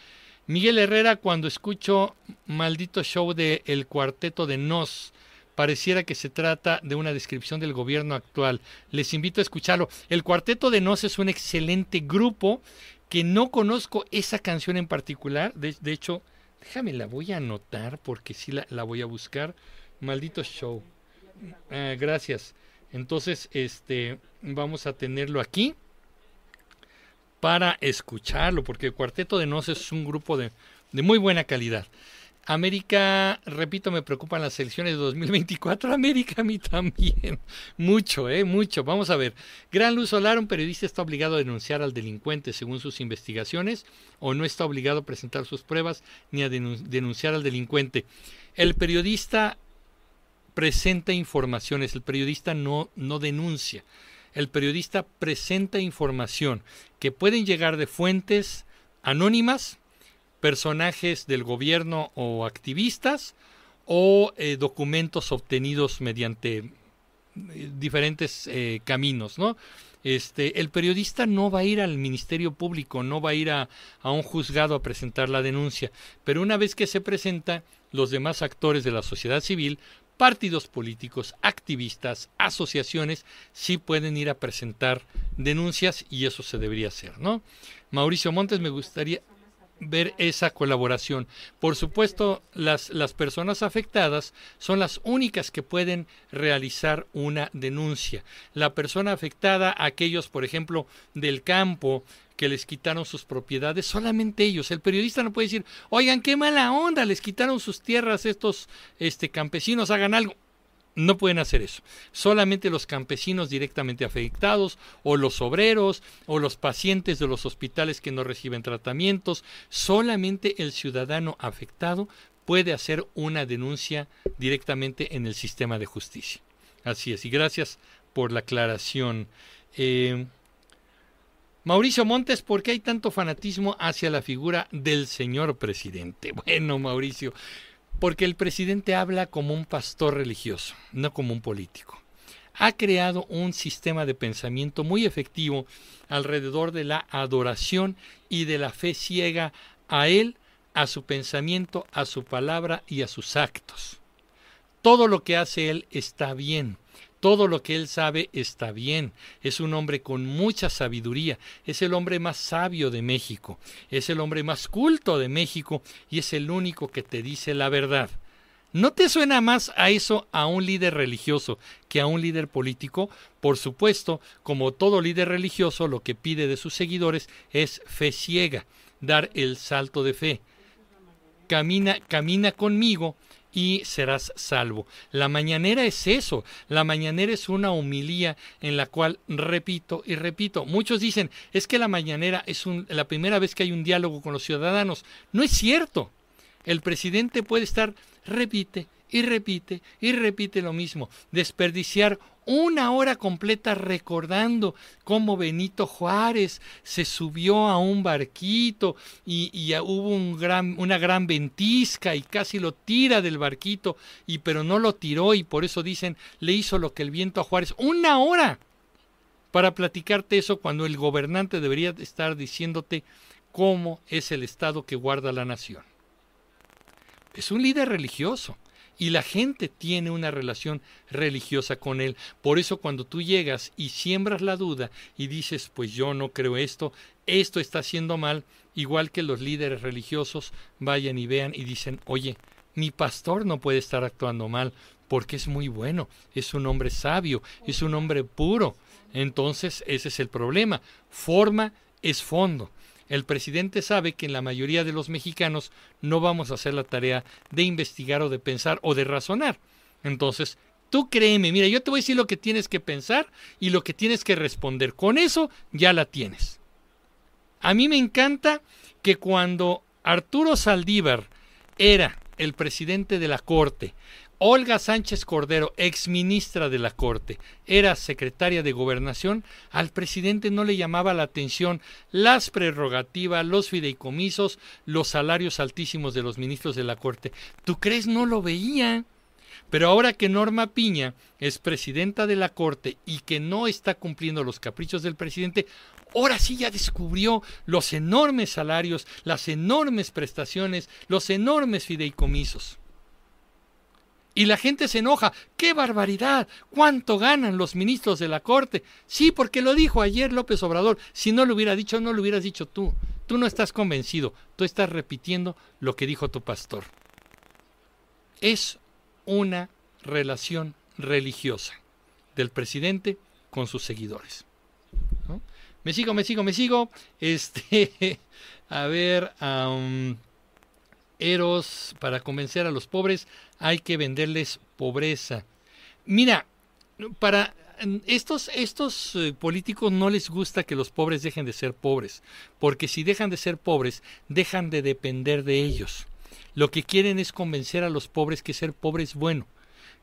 Miguel Herrera, cuando escucho maldito show de El Cuarteto de Nos, pareciera que se trata de una descripción del gobierno actual. Les invito a escucharlo. El Cuarteto de Nos es un excelente grupo que no conozco esa canción en particular. De, hecho, déjame, la voy a anotar porque sí la, voy a buscar. Maldito show. Ah, gracias. Entonces, este, vamos a tenerlo aquí para escucharlo, porque el Cuarteto de Nos es un grupo de, de muy buena calidad. América, repito, me preocupan las elecciones de 2024. América a mí también. Mucho, ¿eh? Mucho. Vamos a ver. Gran Luz Solar, un periodista está obligado a denunciar al delincuente según sus investigaciones o no está obligado a presentar sus pruebas ni a denunciar al delincuente. El periodista presenta informaciones, el periodista no, no denuncia. El periodista presenta información que pueden llegar de fuentes anónimas personajes del gobierno o activistas o eh, documentos obtenidos mediante eh, diferentes eh, caminos, ¿no? Este, el periodista no va a ir al Ministerio Público, no va a ir a, a, un juzgado a presentar la denuncia, pero una vez que se presenta, los demás actores de la sociedad civil, partidos políticos, activistas, asociaciones, sí pueden ir a presentar denuncias y eso se debería hacer, ¿no? Mauricio Montes, me gustaría, ver esa colaboración. Por supuesto, las, las personas afectadas son las únicas que pueden realizar una denuncia. La persona afectada, aquellos, por ejemplo, del campo, que les quitaron sus propiedades, solamente ellos. El periodista no puede decir, oigan, qué mala onda, les quitaron sus tierras estos este, campesinos, hagan algo. No pueden hacer eso. Solamente los campesinos directamente afectados, o los obreros, o los pacientes de los hospitales que no reciben tratamientos, solamente el ciudadano afectado puede hacer una denuncia directamente en el sistema de justicia. Así es, y gracias por la aclaración. Eh, Mauricio Montes, ¿por qué hay tanto fanatismo hacia la figura del señor presidente? Bueno, Mauricio, porque el presidente habla como un pastor religioso, no como un político. Ha creado un sistema de pensamiento muy efectivo alrededor de la adoración y de la fe ciega a él, a su pensamiento, a su palabra y a sus actos. Todo lo que hace él está bien todo lo que él sabe está bien. Es un hombre con mucha sabiduría. Es el hombre más sabio de México. Es el hombre más culto de México y es el único que te dice la verdad. ¿No te suena más a eso a un líder religioso que a un líder político? Por supuesto, como todo líder religioso, lo que pide de sus seguidores es fe ciega, dar el salto de fe. Camina, camina conmigo y serás salvo. La mañanera es eso, la mañanera es una humilía en la cual repito y repito. Muchos dicen, es que la mañanera es la primera vez que hay un diálogo con los ciudadanos. No es cierto. El presidente puede estar, repite y repite y repite lo mismo, desperdiciar una hora completa recordando cómo Benito Juárez se subió a un barquito y, hubo un gran, una gran ventisca y casi lo tira del barquito, y pero no lo tiró y por eso dicen le hizo lo que el viento a Juárez. Una hora para platicarte eso cuando el gobernante debería estar diciéndote cómo es el Estado que guarda la nación. Es un líder religioso y la gente tiene una relación religiosa con él. Por eso cuando tú llegas y siembras la duda y dices, pues yo no creo esto, esto está haciendo mal, igual que los líderes religiosos vayan y vean y dicen, oye, mi pastor no puede estar actuando mal porque es muy bueno, es un hombre sabio, es un hombre puro. Entonces ese es el problema. Forma es fondo. El presidente sabe que en la mayoría de los mexicanos no vamos a hacer la tarea de investigar o de pensar o de razonar. Entonces, tú créeme, mira, yo te voy a decir lo que tienes que pensar y lo que tienes que responder. Con eso ya la tienes. A mí me encanta que cuando Arturo Saldívar era el presidente de la Corte, Olga Sánchez Cordero, ex ministra de la Corte, era secretaria de Gobernación, al presidente no le llamaba la atención las prerrogativas, los fideicomisos, los salarios altísimos de los ministros de la Corte. ¿Tú crees no lo veía? Pero ahora que Norma Piña es presidenta de la Corte y que no está cumpliendo los caprichos del presidente, ahora sí ya descubrió los enormes salarios, las enormes prestaciones, los enormes fideicomisos. Y la gente se enoja. ¡Qué barbaridad! ¿Cuánto ganan los ministros de la Corte? Sí, porque lo dijo ayer López Obrador. Si no lo hubiera dicho, no lo hubieras dicho tú. Tú no estás convencido. Tú estás repitiendo lo que dijo tu pastor. Es una relación religiosa del presidente con sus seguidores. Me sigo, me sigo, me sigo. Este, a ver, Eros, para convencer a los pobres hay que venderles pobreza. Mira, para estos, estos eh, políticos no les gusta que los pobres dejen de ser pobres, porque si dejan de ser pobres, dejan de depender de ellos. Lo que quieren es convencer a los pobres que ser pobre es bueno,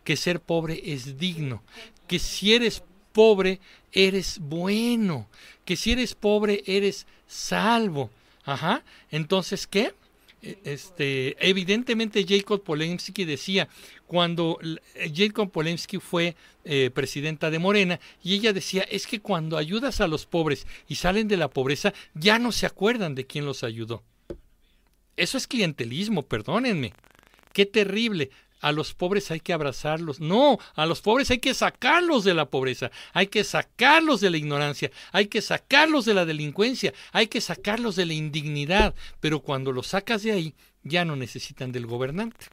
que ser pobre es digno, que si eres pobre eres bueno, que si eres pobre eres salvo. Ajá. Entonces, ¿qué? Este, evidentemente Jacob Polemski decía, cuando Jacob Polemski fue eh, presidenta de Morena, y ella decía, es que cuando ayudas a los pobres y salen de la pobreza, ya no se acuerdan de quién los ayudó. Eso es clientelismo, perdónenme. Qué terrible a los pobres hay que abrazarlos. No, a los pobres hay que sacarlos de la pobreza, hay que sacarlos de la ignorancia, hay que sacarlos de la delincuencia, hay que sacarlos de la indignidad. Pero cuando los sacas de ahí, ya no necesitan del gobernante.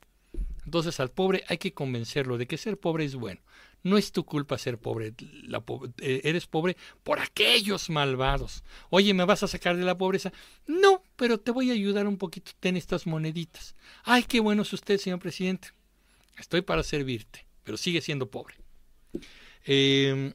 Entonces al pobre hay que convencerlo de que ser pobre es bueno. No es tu culpa ser pobre, la eh, eres pobre por aquellos malvados. Oye, ¿me vas a sacar de la pobreza? No, pero te voy a ayudar un poquito, ten estas moneditas. Ay, qué bueno es usted, señor presidente. Estoy para servirte, pero sigue siendo pobre. Eh,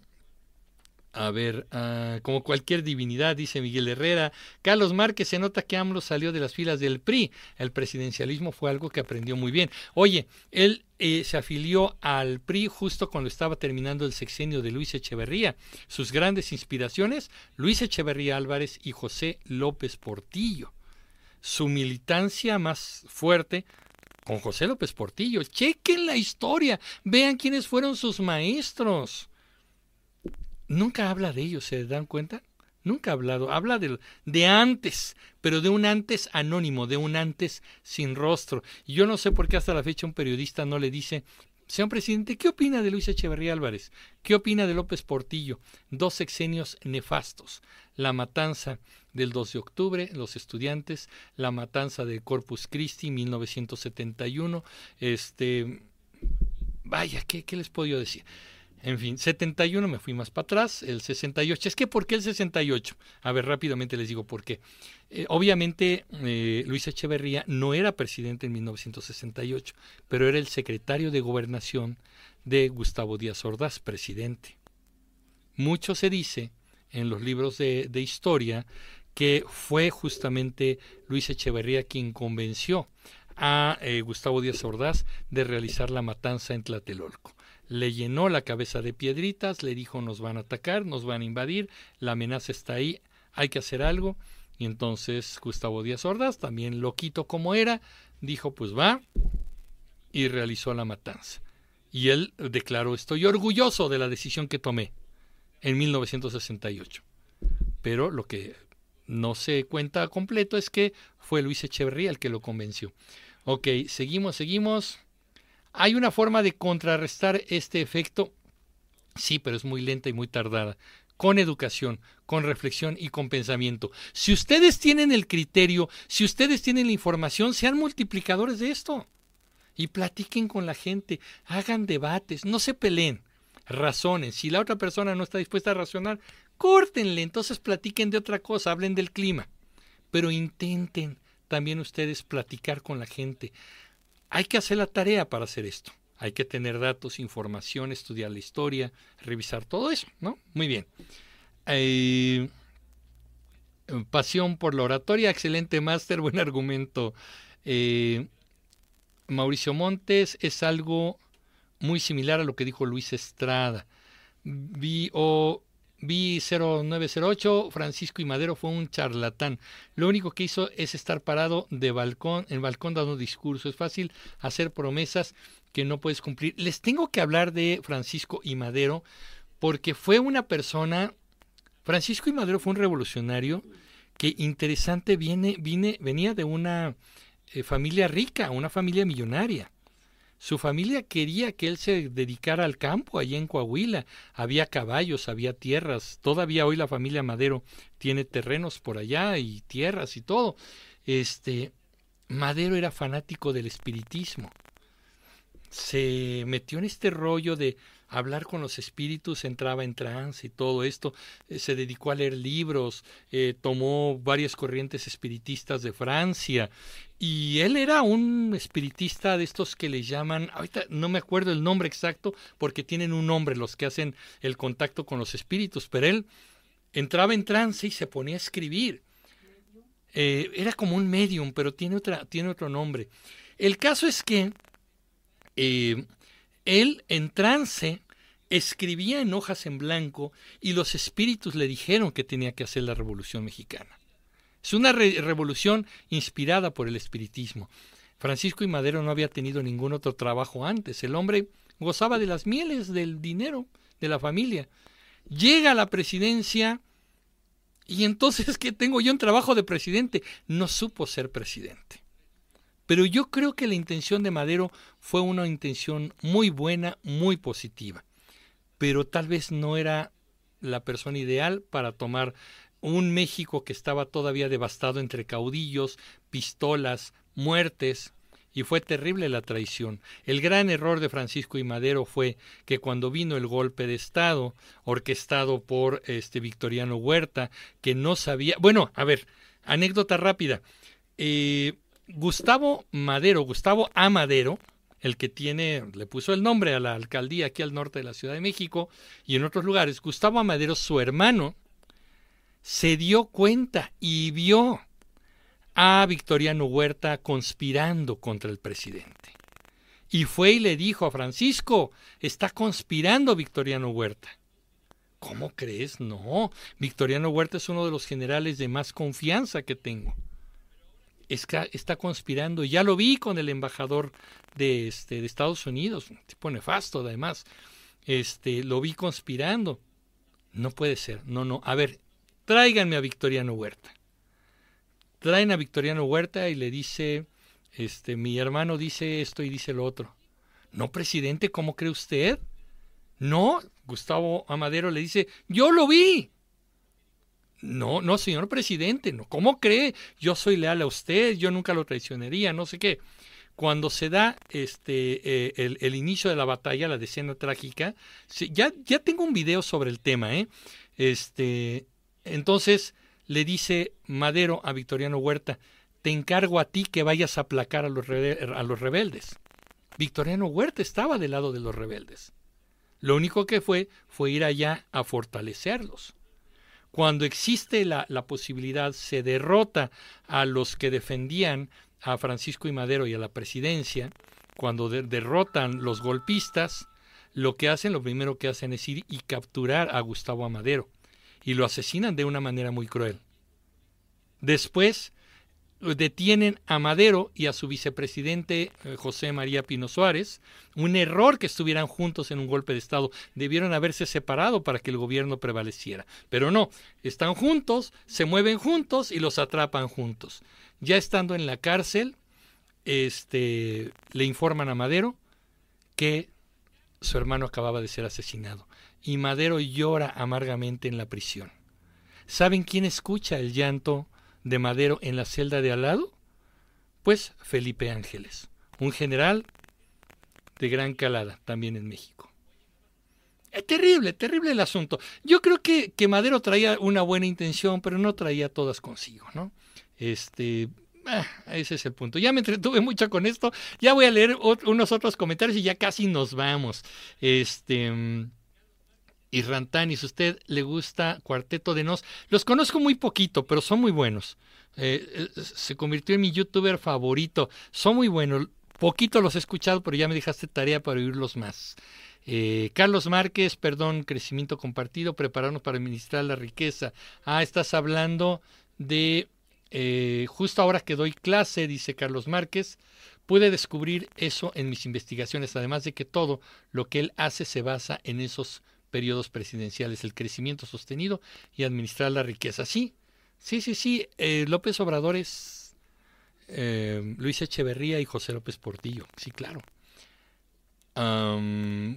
a ver, ah, como cualquier divinidad, dice Miguel Herrera. Carlos Márquez, se nota que AMLO salió de las filas del PRI. El presidencialismo fue algo que aprendió muy bien. Oye, él eh, se afilió al PRI justo cuando estaba terminando el sexenio de Luis Echeverría. Sus grandes inspiraciones, Luis Echeverría Álvarez y José López Portillo. Su militancia más fuerte con José López Portillo. Chequen la historia, vean quiénes fueron sus maestros nunca habla de ellos, ¿se dan cuenta? Nunca ha hablado, habla de, de, antes, pero de un antes anónimo, de un antes sin rostro. Yo no sé por qué hasta la fecha un periodista no le dice, señor presidente, ¿qué opina de Luis Echeverría Álvarez? ¿Qué opina de López Portillo? Dos sexenios nefastos. La matanza del 2 de octubre, los estudiantes, la matanza de Corpus Christi, 1971. Este, vaya, ¿qué, qué les puedo decir? En fin, 71 me fui más para atrás, el 68. Es que, ¿por qué el 68? A ver, rápidamente les digo por qué. Eh, obviamente, eh, Luis Echeverría no era presidente en 1968, pero era el secretario de gobernación de Gustavo Díaz Ordaz, presidente. Mucho se dice en los libros de, historia que fue justamente Luis Echeverría quien convenció a eh, Gustavo Díaz Ordaz de realizar la matanza en Tlatelolco le llenó la cabeza de piedritas, le dijo nos van a atacar, nos van a invadir, la amenaza está ahí, hay que hacer algo. Y entonces Gustavo Díaz Ordaz, también loquito como era, dijo pues va y realizó la matanza. Y él declaró estoy orgulloso de la decisión que tomé en 1968. Pero lo que no se cuenta completo es que fue Luis Echeverría el que lo convenció. Ok, seguimos, seguimos. ¿Hay una forma de contrarrestar este efecto? Sí, pero es muy lenta y muy tardada. Con educación, con reflexión y con pensamiento. Si ustedes tienen el criterio, si ustedes tienen la información, sean multiplicadores de esto. Y platiquen con la gente, hagan debates, no se peleen, razonen. Si la otra persona no está dispuesta a razonar, córtenle, entonces platiquen de otra cosa, hablen del clima. Pero intenten también ustedes platicar con la gente. Hay que hacer la tarea para hacer esto. Hay que tener datos, información, estudiar la historia, revisar todo eso, ¿no? Muy bien. Eh, pasión por la oratoria, excelente máster, buen argumento. Eh, Mauricio Montes es algo muy similar a lo que dijo Luis Estrada. Vi, o B0908, Francisco y Madero fue un charlatán. Lo único que hizo es estar parado de balcón, en balcón dando discurso. Es fácil hacer promesas que no puedes cumplir. Les tengo que hablar de Francisco y Madero porque fue una persona, Francisco y Madero fue un revolucionario que interesante viene, viene, venía de una eh, familia rica, una familia millonaria. Su familia quería que él se dedicara al campo allí en Coahuila. Había caballos, había tierras. Todavía hoy la familia Madero tiene terrenos por allá y tierras y todo. Este Madero era fanático del espiritismo. Se metió en este rollo de hablar con los espíritus, entraba en trance y todo esto, eh, se dedicó a leer libros, eh, tomó varias corrientes espiritistas de Francia y él era un espiritista de estos que le llaman, ahorita no me acuerdo el nombre exacto porque tienen un nombre los que hacen el contacto con los espíritus, pero él entraba en trance y se ponía a escribir. Eh, era como un medium, pero tiene, otra, tiene otro nombre. El caso es que él en trance escribía en hojas en blanco y los espíritus le dijeron que tenía que hacer la revolución mexicana. Es una revolución inspirada por el espiritismo. Francisco y Madero no había tenido ningún otro trabajo antes. El hombre gozaba de las mieles del dinero de la familia. Llega a la presidencia y entonces, ¿qué tengo yo un trabajo de presidente? No supo ser presidente. Pero yo creo que la intención de Madero fue una intención muy buena, muy positiva. Pero tal vez no era la persona ideal para tomar un México que estaba todavía devastado entre caudillos, pistolas, muertes, y fue terrible la traición. El gran error de Francisco y Madero fue que cuando vino el golpe de Estado, orquestado por este Victoriano Huerta, que no sabía. Bueno, a ver, anécdota rápida. Eh, Gustavo Madero, Gustavo A. Madero, el que tiene, le puso el nombre a la alcaldía aquí al norte de la Ciudad de México y en otros lugares, Gustavo Amadero, su hermano, se dio cuenta y vio a Victoriano Huerta conspirando contra el presidente. Y fue y le dijo a Francisco, está conspirando Victoriano Huerta. ¿Cómo crees? No, Victoriano Huerta es uno de los generales de más confianza que tengo. Está, conspirando, ya lo vi con el embajador de, este, de Estados Unidos, un tipo nefasto además, este, lo vi conspirando. No puede ser, no, no, a ver, tráiganme a Victoriano Huerta traen a Victoriano Huerta y le dice, este, mi hermano dice esto y dice lo otro. No, presidente, ¿cómo cree usted? No, Gustavo Amadero le dice, yo lo vi. No, no, señor presidente, no, ¿cómo cree? Yo soy leal a usted, yo nunca lo traicionaría, no sé qué. Cuando se da este eh, el, inicio de la batalla, la escena trágica, ya, ya tengo un video sobre el tema, ¿eh? Este, entonces, le dice Madero a Victoriano Huerta, te encargo a ti que vayas a aplacar a los, a los rebeldes. Victoriano Huerta estaba del lado de los rebeldes. Lo único que fue fue ir allá a fortalecerlos. Cuando existe la, posibilidad, se derrota a los que defendían a Francisco y Madero y a la presidencia, cuando derrotan los golpistas, lo que hacen, lo primero que hacen es ir y capturar a Gustavo Amadero y lo asesinan de una manera muy cruel. Después detienen a Madero y a su vicepresidente eh, José María Pino Suárez. Un error que estuvieran juntos en un golpe de Estado. Debieron haberse separado para que el gobierno prevaleciera. Pero no, están juntos, se mueven juntos y los atrapan juntos. Ya estando en la cárcel, este, le informan a Madero que su hermano acababa de ser asesinado y Madero llora amargamente en la prisión. ¿Saben quién escucha el llanto de Madero en la celda de al lado? Pues Felipe Ángeles, un general de gran calada también en México. Es terrible, terrible el asunto. Yo creo que, que Madero traía una buena intención, pero no traía todas consigo, ¿no? Este, ah, ese es el punto. Ya me entretuve mucho con esto. Ya voy a leer unos otros comentarios y ya casi nos vamos. Este, mm, y Rantanis, ¿usted le gusta Cuarteto de Nos? Los conozco muy poquito, pero son muy buenos. Eh, eh, se convirtió en mi youtuber favorito. Son muy buenos. Poquito los he escuchado, pero ya me dejaste tarea para oírlos más. Eh, Carlos Márquez, perdón, crecimiento compartido, prepararnos para administrar la riqueza. Ah, estás hablando de justo ahora que doy clase, dice Carlos Márquez, pude descubrir eso en mis investigaciones, además de que todo lo que él hace se basa en esos periodos presidenciales, el crecimiento sostenido y administrar la riqueza. Sí, sí, sí, sí. Eh, López Obrador es eh, Luis Echeverría y José López Portillo, sí, claro.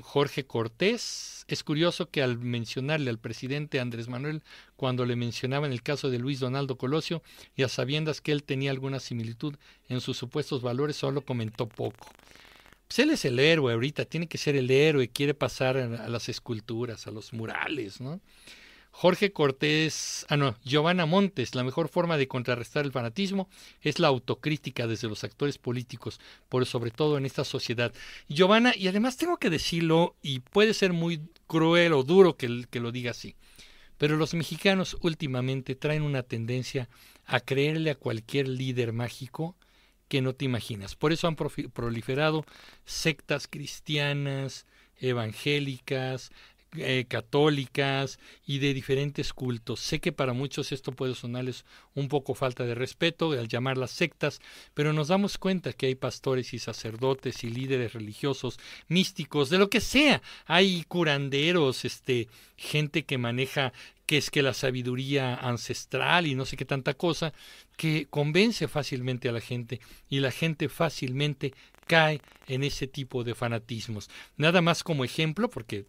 Jorge Cortés, es curioso que al mencionarle al presidente Andrés Manuel, cuando le mencionaba en el caso de Luis Donaldo Colosio, y a sabiendas que él tenía alguna similitud en sus supuestos valores, solo comentó poco pues él es el héroe ahorita, tiene que ser el héroe, quiere pasar a, las esculturas, a los murales, ¿no? Jorge Cortés, ah no, Giovanna Montes, la mejor forma de contrarrestar el fanatismo es la autocrítica desde los actores políticos, por sobre todo en esta sociedad. Giovanna, y además tengo que decirlo, y puede ser muy cruel o duro que, que lo diga así, pero los mexicanos últimamente traen una tendencia a creerle a cualquier líder mágico que no te imaginas. Por eso han proliferado sectas cristianas, evangélicas, eh, católicas y de diferentes cultos. Sé que para muchos esto puede sonarles un poco falta de respeto al llamarlas sectas, pero nos damos cuenta que hay pastores y sacerdotes y líderes religiosos, místicos, de lo que sea. Hay curanderos, este, gente que maneja que es que la sabiduría ancestral y no sé qué tanta cosa, que convence fácilmente a la gente y la gente fácilmente cae en ese tipo de fanatismos. Nada más como ejemplo, porque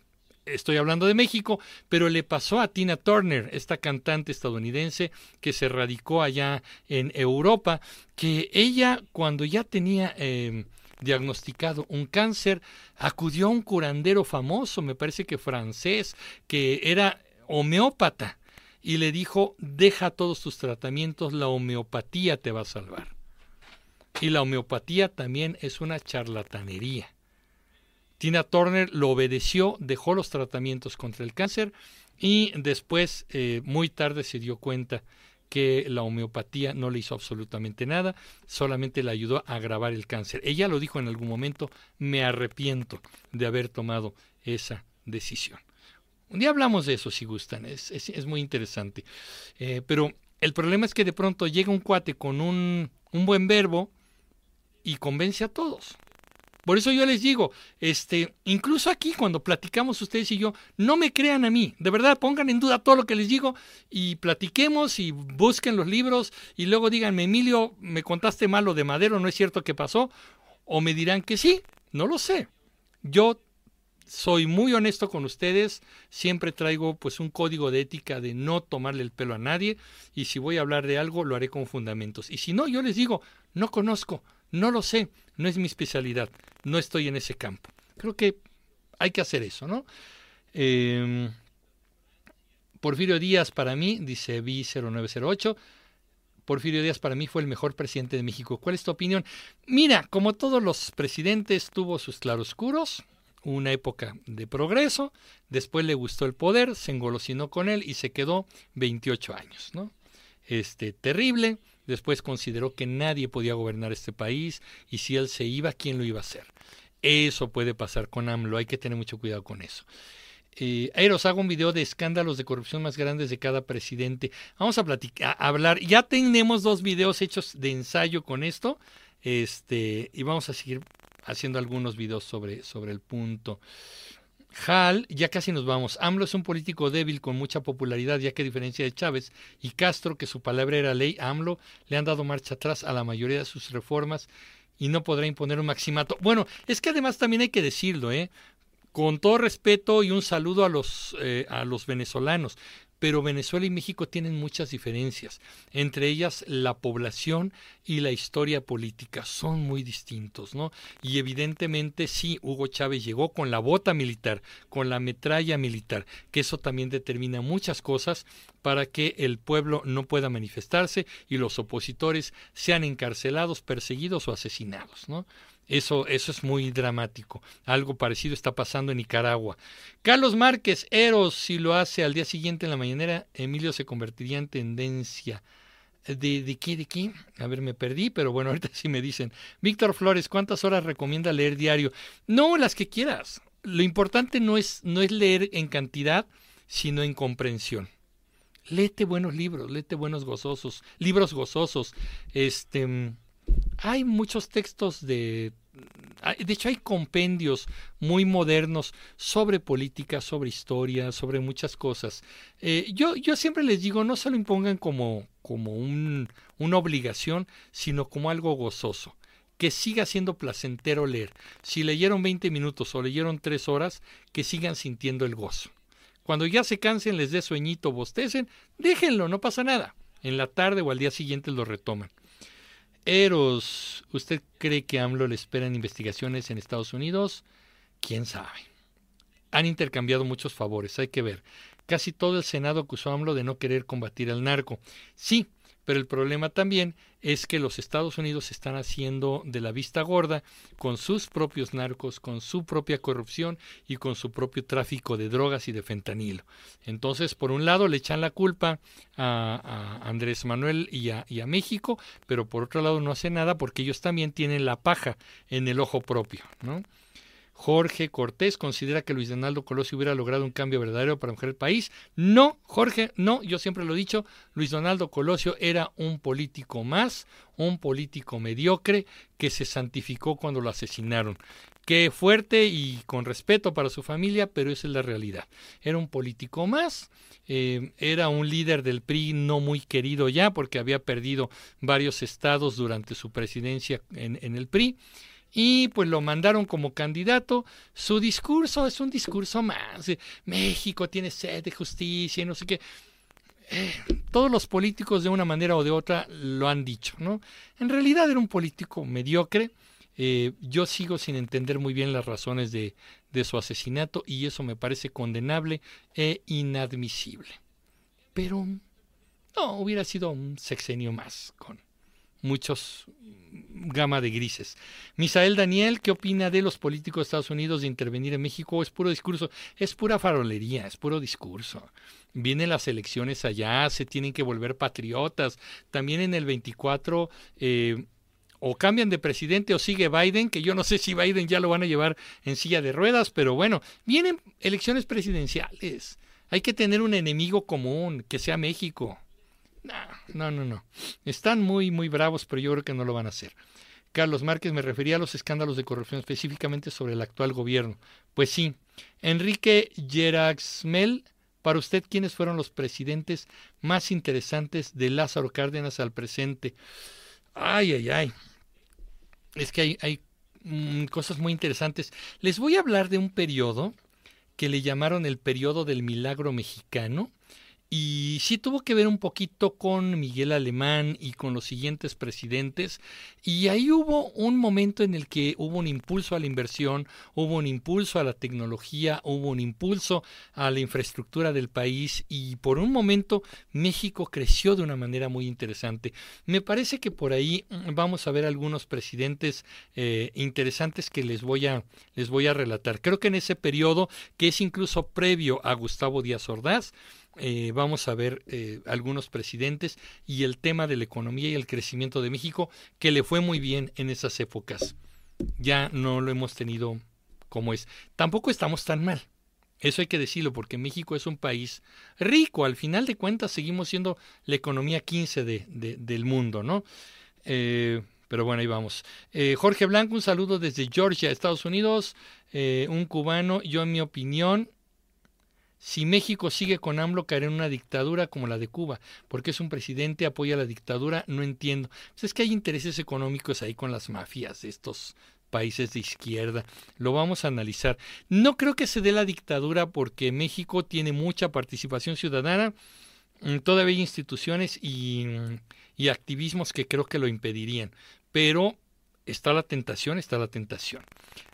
estoy hablando de México, pero le pasó a Tina Turner, esta cantante estadounidense que se radicó allá en Europa, que ella cuando ya tenía em, diagnosticado un cáncer, acudió a un curandero famoso, me parece que francés, que era homeópata, y le dijo, deja todos tus tratamientos, la homeopatía te va a salvar. Y la homeopatía también es una charlatanería. Tina Turner lo obedeció, dejó los tratamientos contra el cáncer y después, eh, muy tarde, se dio cuenta que la homeopatía no le hizo absolutamente nada, solamente le ayudó a agravar el cáncer. Ella lo dijo en algún momento, me arrepiento de haber tomado esa decisión. Un día hablamos de eso si gustan, es, muy interesante. Eh, pero el problema es que de pronto llega un cuate con un buen verbo y convence a todos. Por eso yo les digo, este, incluso aquí cuando platicamos ustedes y yo, no me crean a mí, de verdad pongan en duda todo lo que les digo y platiquemos y busquen los libros y luego díganme, Emilio, me contaste mal lo de Madero, no es cierto que pasó, o me dirán que sí, no lo sé. Yo soy muy honesto con ustedes, siempre traigo pues un código de ética de no tomarle el pelo a nadie y si voy a hablar de algo lo haré con fundamentos. Y si no, yo les digo, no conozco, no lo sé, no es mi especialidad, no estoy en ese campo. Creo que hay que hacer eso, ¿no? Em, Porfirio Díaz para mí, dice B0908, Porfirio Díaz para mí fue el mejor presidente de México. ¿Cuál es tu opinión? Mira, como todos los presidentes, tuvo sus claroscuros, una época de progreso, después le gustó el poder, se engolosinó con él y se quedó 28 años, ¿no? Este, terrible, Después consideró que nadie podía gobernar este país y si él se iba, ¿quién lo iba a hacer? Eso puede pasar con AMLO, hay que tener mucho cuidado con eso. Eh, Eros, hago un video de escándalos de corrupción más grandes de cada presidente. Vamos a platicar, a hablar. Ya tenemos dos videos hechos de ensayo con esto. Este, y vamos a seguir haciendo algunos videos sobre, sobre el punto. Hal, ya casi nos vamos. AMLO es un político débil con mucha popularidad, ya que a diferencia de Chávez y Castro, que su palabra era ley, AMLO le han dado marcha atrás a la mayoría de sus reformas y no podrá imponer un maximato. Bueno, es que además también hay que decirlo, ¿eh? Con todo respeto y un saludo a los, eh, a los venezolanos pero Venezuela y México tienen muchas diferencias, entre ellas la población y la historia política son muy distintos, ¿no? Y evidentemente sí, Hugo Chávez llegó con la bota militar, con la metralla militar, que eso también determina muchas cosas para que el pueblo no pueda manifestarse y los opositores sean encarcelados, perseguidos o asesinados, ¿no? Eso, eso es muy dramático. Algo parecido está pasando en Nicaragua. Carlos Márquez, Eros, si lo hace al día siguiente en la mañanera, Emilio se convertiría en tendencia. ¿De, ¿De qué? ¿De qué? A ver, me perdí, pero bueno, ahorita sí me dicen. Víctor Flores, ¿cuántas horas recomienda leer diario? No, las que quieras. Lo importante no es, no es leer en cantidad, sino en comprensión. Léete buenos libros, léete buenos gozosos, libros gozosos. Este, hay muchos textos de... De hecho, hay compendios muy modernos sobre política, sobre historia, sobre muchas cosas. Eh, yo, yo siempre les digo, no se lo impongan como, como un, una obligación, sino como algo gozoso que siga siendo placentero leer. Si leyeron 20 minutos o leyeron 3 horas, que sigan sintiendo el gozo. Cuando ya se cansen, les dé sueñito, bostecen, déjenlo, no pasa nada. En la tarde o al día siguiente lo retoman. Eros, ¿usted cree que AMLO le esperan investigaciones en Estados Unidos? ¿Quién sabe? Han intercambiado muchos favores, hay que ver. Casi todo el Senado acusó a AMLO de no querer combatir al narco. Sí, pero el problema también es que los Estados Unidos están haciendo de la vista gorda con sus propios narcos, con su propia corrupción y con su propio tráfico de drogas y de fentanilo. Entonces, por un lado, le echan la culpa a, Andrés Manuel y a, y a México, pero por otro lado no hace nada porque ellos también tienen la paja en el ojo propio, ¿no? Jorge Cortés considera que Luis Donaldo Colosio hubiera logrado un cambio verdadero para mejorar el país. No, Jorge, no, yo siempre lo he dicho, Luis Donaldo Colosio era un político más, un político mediocre que se santificó cuando lo asesinaron. Qué fuerte y con respeto para su familia, pero esa es la realidad. Era un político más, eh, era un líder del PRI no muy querido ya porque había perdido varios estados durante su presidencia en, en el PRI y pues lo mandaron como candidato. Su discurso es un discurso más. México tiene sed de justicia y no sé qué. Eh, todos los políticos de una manera o de otra lo han dicho, ¿no? En realidad era un político mediocre. Eh, yo sigo sin entender muy bien las razones de, de su asesinato y eso me parece condenable e inadmisible. Pero no, hubiera sido un sexenio más con muchos gama de grises. Misael Daniel, ¿qué opina de los políticos de Estados Unidos de intervenir en México? Es puro discurso, es pura farolería, es puro discurso. Vienen las elecciones allá, se tienen que volver patriotas. También en el 24 eh, o cambian de presidente o sigue Biden, que yo no sé si Biden ya lo van a llevar en silla de ruedas, pero bueno, vienen elecciones presidenciales. Hay que tener un enemigo común, que sea México. No, no, no, Están muy, muy bravos, pero yo creo que no lo van a hacer. Carlos Márquez, me refería a los escándalos de corrupción específicamente sobre el actual gobierno. Pues sí. Enrique Geraxmel, para usted, ¿quiénes fueron los presidentes más interesantes de Lázaro Cárdenas al presente? Ay, ay, ay. Es que hay, hay mm, cosas muy interesantes. Les voy a hablar de un periodo que le llamaron el periodo del milagro mexicano y sí tuvo que ver un poquito con Miguel Alemán y con los siguientes presidentes. Y ahí hubo un momento en el que hubo un impulso a la inversión, hubo un impulso a la tecnología, hubo un impulso a la infraestructura del país y por un momento México creció de una manera muy interesante. Me parece que por ahí mm, vamos a ver algunos presidentes eh, interesantes que les voy, a, les voy a relatar. Creo que en ese periodo, que es incluso previo a Gustavo Díaz Ordaz, eh, vamos a ver eh, algunos presidentes y el tema de la economía y el crecimiento de México, que le fue muy bien en esas épocas. Ya no lo hemos tenido como es. Tampoco estamos tan mal. Eso hay que decirlo porque México es un país rico. Al final de cuentas seguimos siendo la economía 15 de, del mundo, ¿no? Eh, pero bueno, ahí vamos. Jorge Blanco, un saludo desde Georgia, Estados Unidos. un cubano, yo en mi opinión, si México sigue con AMLO, caerá en una dictadura como la de Cuba, porque es un presidente, apoya la dictadura, no entiendo. Pues es que hay intereses económicos ahí con las mafias de estos países de izquierda. Lo vamos a analizar. No creo que se dé la dictadura porque México tiene mucha participación ciudadana. Mm, todavía hay instituciones y, y activismos que creo que lo impedirían. Pero está la tentación, está la tentación.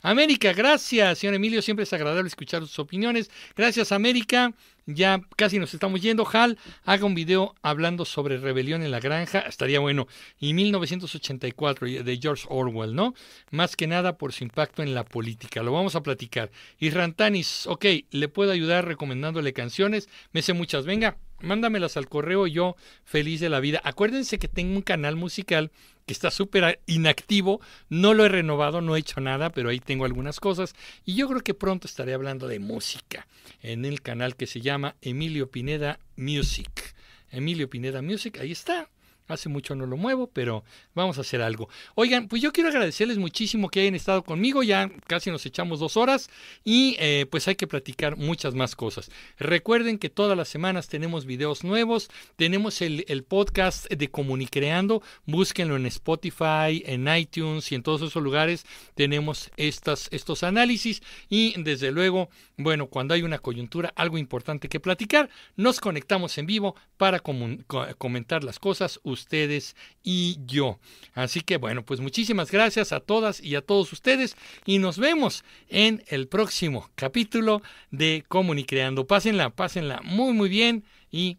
América, gracias, señor Emilio, siempre es agradable escuchar sus opiniones. Gracias, América. Ya casi nos estamos yendo. Hal, haga un video hablando sobre rebelión en la granja, estaría bueno. Y 1984 de George Orwell, ¿no? Más que nada por su impacto en la política. Lo vamos a platicar. Y Rantanis, ok, le puedo ayudar recomendándole canciones. Me sé muchas. Venga, mándamelas al correo. Yo feliz de la vida. Acuérdense que tengo un canal musical que está súper inactivo, no lo he renovado, no he hecho nada, pero ahí tengo algunas cosas y yo creo que pronto estaré hablando de música en el canal que se llama Emilio Pineda Music. Emilio Pineda Music, ahí está. Hace mucho no lo muevo, pero vamos a hacer algo. Oigan, pues yo quiero agradecerles muchísimo que hayan estado conmigo. Ya casi nos echamos dos horas y eh, pues hay que platicar muchas más cosas. Recuerden que todas las semanas tenemos videos nuevos. Tenemos el, podcast de Comunicreando. Búsquenlo en Spotify, en iTunes y en todos esos lugares. Tenemos estas, estos análisis y desde luego, bueno, cuando hay una coyuntura, algo importante que platicar, nos conectamos en vivo para comentar las cosas ustedes y yo. Así que bueno, pues muchísimas gracias a todas y a todos ustedes y nos vemos en el próximo capítulo de Comunicreando. Pásenla, pásenla muy muy bien y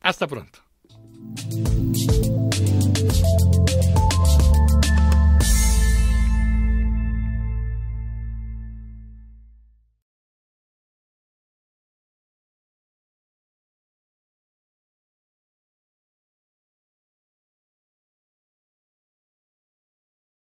hasta pronto.